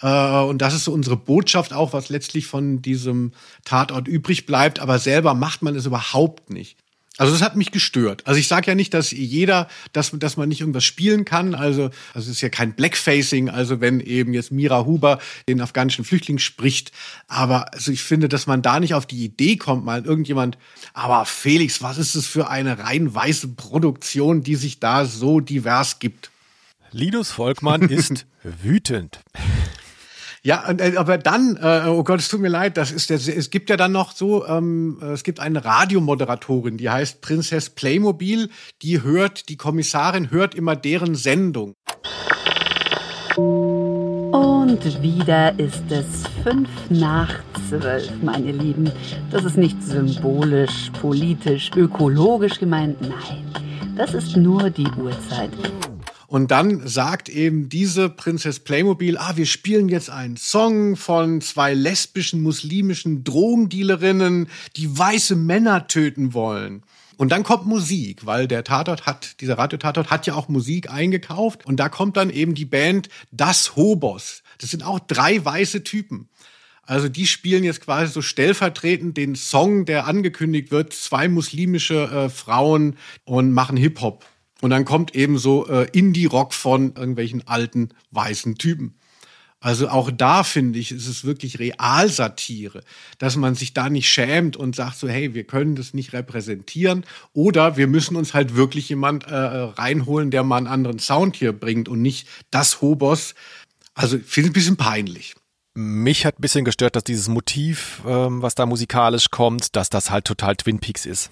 Äh, und das ist so unsere Botschaft auch, was letztlich von diesem Tatort übrig bleibt. Aber selber macht man es überhaupt nicht. Also das hat mich gestört. Also ich sage ja nicht, dass jeder, dass, dass man nicht irgendwas spielen kann. Also, also es ist ja kein Blackfacing, also wenn eben jetzt Mira Huber den afghanischen Flüchtling spricht. Aber also ich finde, dass man da nicht auf die Idee kommt, mal irgendjemand, aber Felix, was ist es für eine rein weiße Produktion, die sich da so divers gibt? Linus Volkmann ist *laughs* wütend. Ja, äh, aber dann, äh, oh Gott, es tut mir leid, das ist es gibt ja dann noch so, ähm, es gibt eine Radiomoderatorin, die heißt Prinzess Playmobil, die hört, die Kommissarin hört immer deren Sendung. Und wieder ist es fünf nach zwölf, meine Lieben. Das ist nicht symbolisch, politisch, ökologisch gemeint, nein. Das ist nur die Uhrzeit. Und dann sagt eben diese Prinzess Playmobil, ah, wir spielen jetzt einen Song von zwei lesbischen muslimischen Drogendealerinnen, die weiße Männer töten wollen. Und dann kommt Musik, weil der Tatort hat, dieser Radiotatort hat ja auch Musik eingekauft. Und da kommt dann eben die Band Das Hobos. Das sind auch drei weiße Typen. Also die spielen jetzt quasi so stellvertretend den Song, der angekündigt wird, zwei muslimische äh, Frauen und machen Hip-Hop. Und dann kommt eben so äh, Indie-Rock von irgendwelchen alten weißen Typen. Also auch da finde ich, ist es wirklich Realsatire, dass man sich da nicht schämt und sagt so, hey, wir können das nicht repräsentieren oder wir müssen uns halt wirklich jemand äh, reinholen, der mal einen anderen Sound hier bringt und nicht das Hobos. Also finde ich ein bisschen peinlich. Mich hat ein bisschen gestört, dass dieses Motiv, ähm, was da musikalisch kommt, dass das halt total Twin Peaks ist.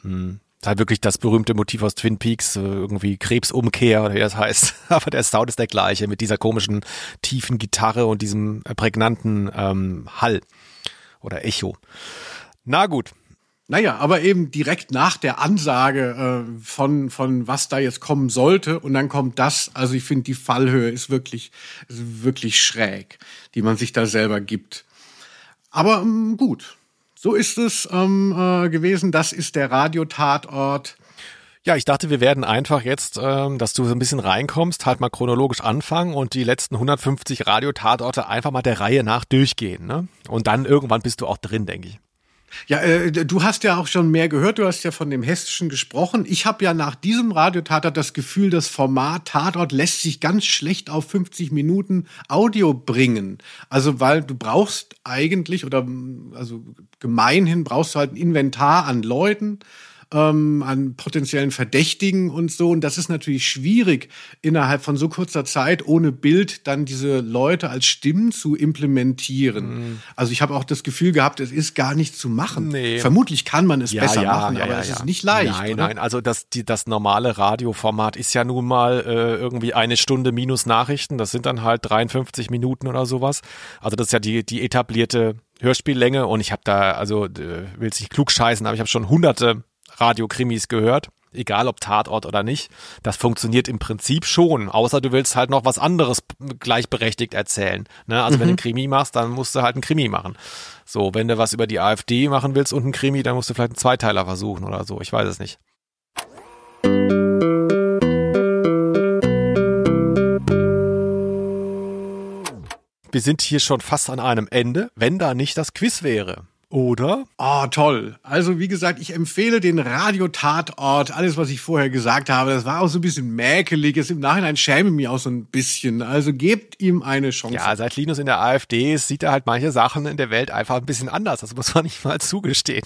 Hm halt wirklich das berühmte Motiv aus Twin Peaks, äh, irgendwie Krebsumkehr oder wie das heißt. *laughs* Aber der Sound ist der gleiche mit dieser komischen tiefen Gitarre und diesem prägnanten ähm, Hall oder Echo. Na gut. Naja, aber eben direkt nach der Ansage äh, von, von was da jetzt kommen sollte und dann kommt das. Also ich finde, die Fallhöhe ist wirklich, ist wirklich schräg, die man sich da selber gibt. Aber ähm, gut, so ist es ähm, äh, gewesen. Das ist der Radiotatort. Ja, ich dachte, wir werden einfach jetzt, ähm, dass du so ein bisschen reinkommst, halt mal chronologisch anfangen und die letzten 150 Radiotatorte einfach mal der Reihe nach durchgehen. Ne? Und dann irgendwann bist du auch drin, denke ich. Ja, äh, du hast ja auch schon mehr gehört, du hast ja von dem Hessischen gesprochen. Ich habe ja nach diesem Radiotatort das Gefühl, das Format Tatort lässt sich ganz schlecht auf 50 Minuten Audio bringen. Also, weil du brauchst eigentlich, oder also gemeinhin brauchst du halt ein Inventar an Leuten, ähm, an potenziellen Verdächtigen und so. Und das ist natürlich schwierig, innerhalb von so kurzer Zeit ohne Bild dann diese Leute als Stimmen zu implementieren. Mhm. Also ich habe auch das Gefühl gehabt, es ist gar nicht zu machen. Nee. Vermutlich kann man es ja, besser ja, machen, ja, aber es ist nicht leicht. Nein, oder? nein, also das, die, das normale Radioformat ist ja nun mal äh, irgendwie eine Stunde minus Nachrichten. Das sind dann halt 53 Minuten oder sowas. Also das ist ja die, die etablierte Hörspiellänge und ich habe da, also äh, will es nicht klug scheißen, aber ich habe schon hunderte Radiokrimis gehört, egal ob Tatort oder nicht. Das funktioniert im Prinzip schon, außer du willst halt noch was anderes gleichberechtigt erzählen. Ne? Also mhm. wenn du einen Krimi machst, dann musst du halt einen Krimi machen. So, wenn du was über die AfD machen willst und einen Krimi, dann musst du vielleicht einen Zweiteiler versuchen oder so. Ich weiß es nicht. Wir sind hier schon fast an einem Ende, wenn da nicht das Quiz wäre. Oder? Ah, oh, toll. Also, wie gesagt, ich empfehle den Radiotatort. Alles, was ich vorher gesagt habe, das war auch so ein bisschen mäkelig. Jetzt im Nachhinein schäme ich mich auch so ein bisschen. Also, gebt ihm eine Chance. Ja, seit Linus in der AfD ist, sieht er halt manche Sachen in der Welt einfach ein bisschen anders. Das muss man nicht mal zugestehen.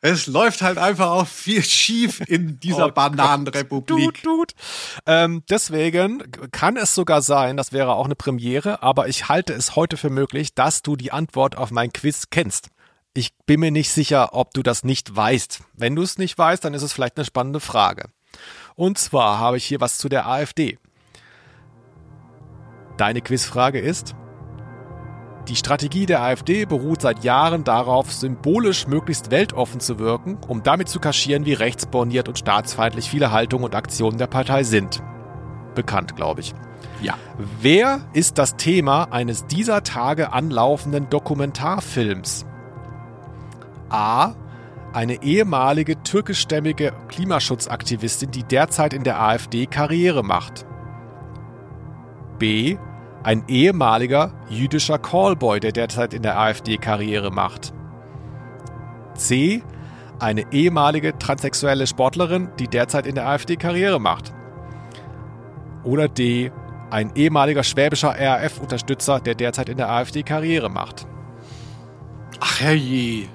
Es läuft halt einfach auch viel schief in dieser oh Bananenrepublik. Tut, tut. Ähm, deswegen kann es sogar sein, das wäre auch eine Premiere, aber ich halte es heute für möglich, dass du die Antwort auf mein Quiz kennst. Ich bin mir nicht sicher, ob du das nicht weißt. Wenn du es nicht weißt, dann ist es vielleicht eine spannende Frage. Und zwar habe ich hier was zu der AfD. Deine Quizfrage ist, die Strategie der AfD beruht seit Jahren darauf, symbolisch möglichst weltoffen zu wirken, um damit zu kaschieren, wie rechtsborniert und staatsfeindlich viele Haltungen und Aktionen der Partei sind. bekannt, glaube ich. Ja. Wer ist das Thema eines dieser Tage anlaufenden Dokumentarfilms? A. Eine ehemalige türkischstämmige Klimaschutzaktivistin, die derzeit in der AfD Karriere macht. B. Ein ehemaliger jüdischer Callboy, der derzeit in der AfD Karriere macht. C. Eine ehemalige transsexuelle Sportlerin, die derzeit in der AfD Karriere macht. Oder D. Ein ehemaliger schwäbischer RAF-Unterstützer, der derzeit in der AfD Karriere macht. Ach herrje.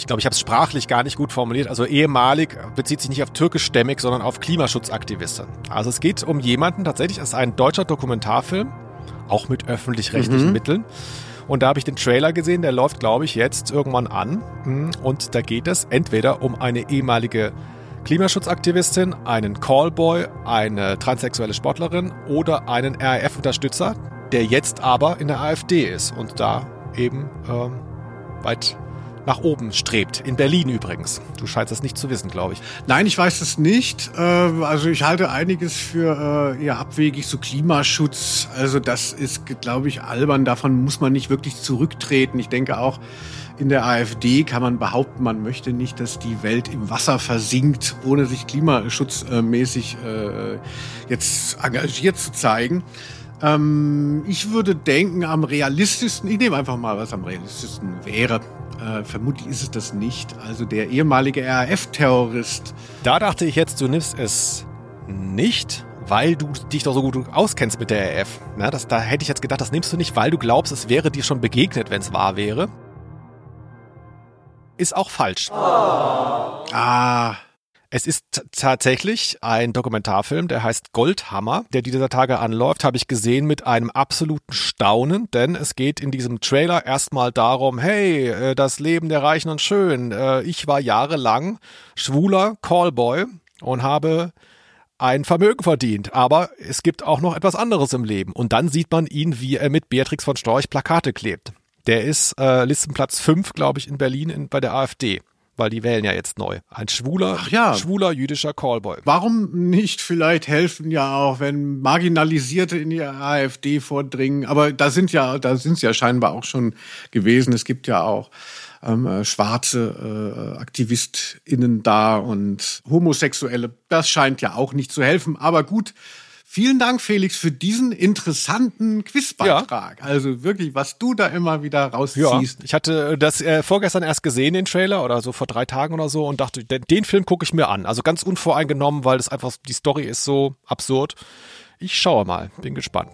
Ich glaube, ich habe es sprachlich gar nicht gut formuliert. Also ehemalig bezieht sich nicht auf türkischstämmig, sondern auf Klimaschutzaktivisten. Also es geht um jemanden, tatsächlich, es ist ein deutscher Dokumentarfilm, auch mit öffentlich-rechtlichen Mhm. Mitteln. Und da habe ich den Trailer gesehen, der läuft, glaube ich, jetzt irgendwann an. Und da geht es entweder um eine ehemalige Klimaschutzaktivistin, einen Callboy, eine transsexuelle Sportlerin oder einen RAF-Unterstützer, der jetzt aber in der AfD ist und da eben ähm, weit nach oben strebt. In Berlin übrigens. Du scheinst das nicht zu wissen, glaube ich. Nein, ich weiß es nicht. Äh, Also ich halte einiges für äh, eher abwegig, so Klimaschutz. Also das ist, glaube ich, albern. Davon muss man nicht wirklich zurücktreten. Ich denke auch, in der AfD kann man behaupten, man möchte nicht, dass die Welt im Wasser versinkt, ohne sich klimaschutzmäßig äh, jetzt engagiert zu zeigen. Ähm, ich würde denken, am realistischsten, ich nehme einfach mal, was am realistischsten wäre. Äh, vermutlich ist es das nicht. Also der ehemalige RAF-Terrorist. Da dachte ich jetzt, du nimmst es nicht, weil du dich doch so gut auskennst mit der RAF. Na, das, da hätte ich jetzt gedacht, das nimmst du nicht, weil du glaubst, es wäre dir schon begegnet, wenn es wahr wäre. Ist auch falsch. Ah, Es ist tatsächlich ein Dokumentarfilm, der heißt Goldhammer, der dieser Tage anläuft, habe ich gesehen mit einem absoluten Staunen, denn es geht in diesem Trailer erstmal darum, hey, äh, das Leben der Reichen und Schön. Äh, Ich war jahrelang schwuler Callboy und habe ein Vermögen verdient, aber es gibt auch noch etwas anderes im Leben. Und dann sieht man ihn, wie er mit Beatrix von Storch Plakate klebt. Der ist äh, Listenplatz 5, glaube ich, in Berlin in, bei der AfD, weil die wählen ja jetzt neu. Ein schwuler, ja. schwuler jüdischer Callboy. warum nicht vielleicht helfen ja auch, wenn Marginalisierte in die AfD vordringen? Aber da sind ja, da sind es ja scheinbar auch schon gewesen. Es gibt ja auch ähm, äh, schwarze äh, AktivistInnen da und Homosexuelle. Das scheint ja auch nicht zu helfen. Aber gut. Vielen Dank, Felix, für diesen interessanten Quizbeitrag. Also wirklich, was du da immer wieder Ja, rausziehst. ich hatte das äh, vorgestern erst gesehen, den Trailer, oder so vor drei Tagen oder so, und dachte, den, den Film gucke ich mir an. Also ganz unvoreingenommen, weil das einfach, die Story ist so absurd. Ich schaue mal, bin gespannt.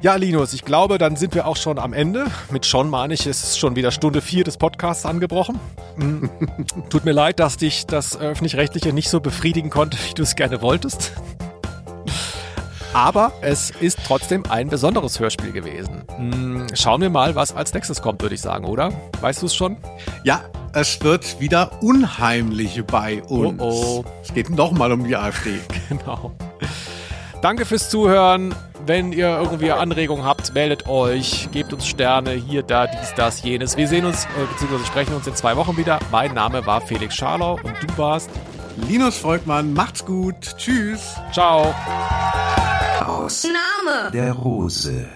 Ja, Linus, ich glaube, dann sind wir auch schon am Ende. Mit schon meine ich, es ist schon wieder Stunde vier des Podcasts angebrochen. Mm. *laughs* Tut mir leid, dass dich das Öffentlich-Rechtliche nicht so befriedigen konnte, wie du es gerne wolltest. Aber es ist trotzdem ein besonderes Hörspiel gewesen. Mm, Schauen wir mal, was als nächstes kommt, würde ich sagen, oder? Weißt du es schon? Ja, es wird wieder unheimlich bei uns. Oh, oh. Es geht noch mal um die AfD. *laughs* Genau. Danke fürs Zuhören. Wenn ihr irgendwie Anregungen habt, meldet euch, gebt uns Sterne, hier, da, dies, das, jenes. Wir sehen uns, äh, beziehungsweise sprechen uns in zwei Wochen wieder. Mein Name war Felix Scharlau und du warst. Linus Volkmann, macht's gut. Tschüss. Ciao aus. Name der Rose.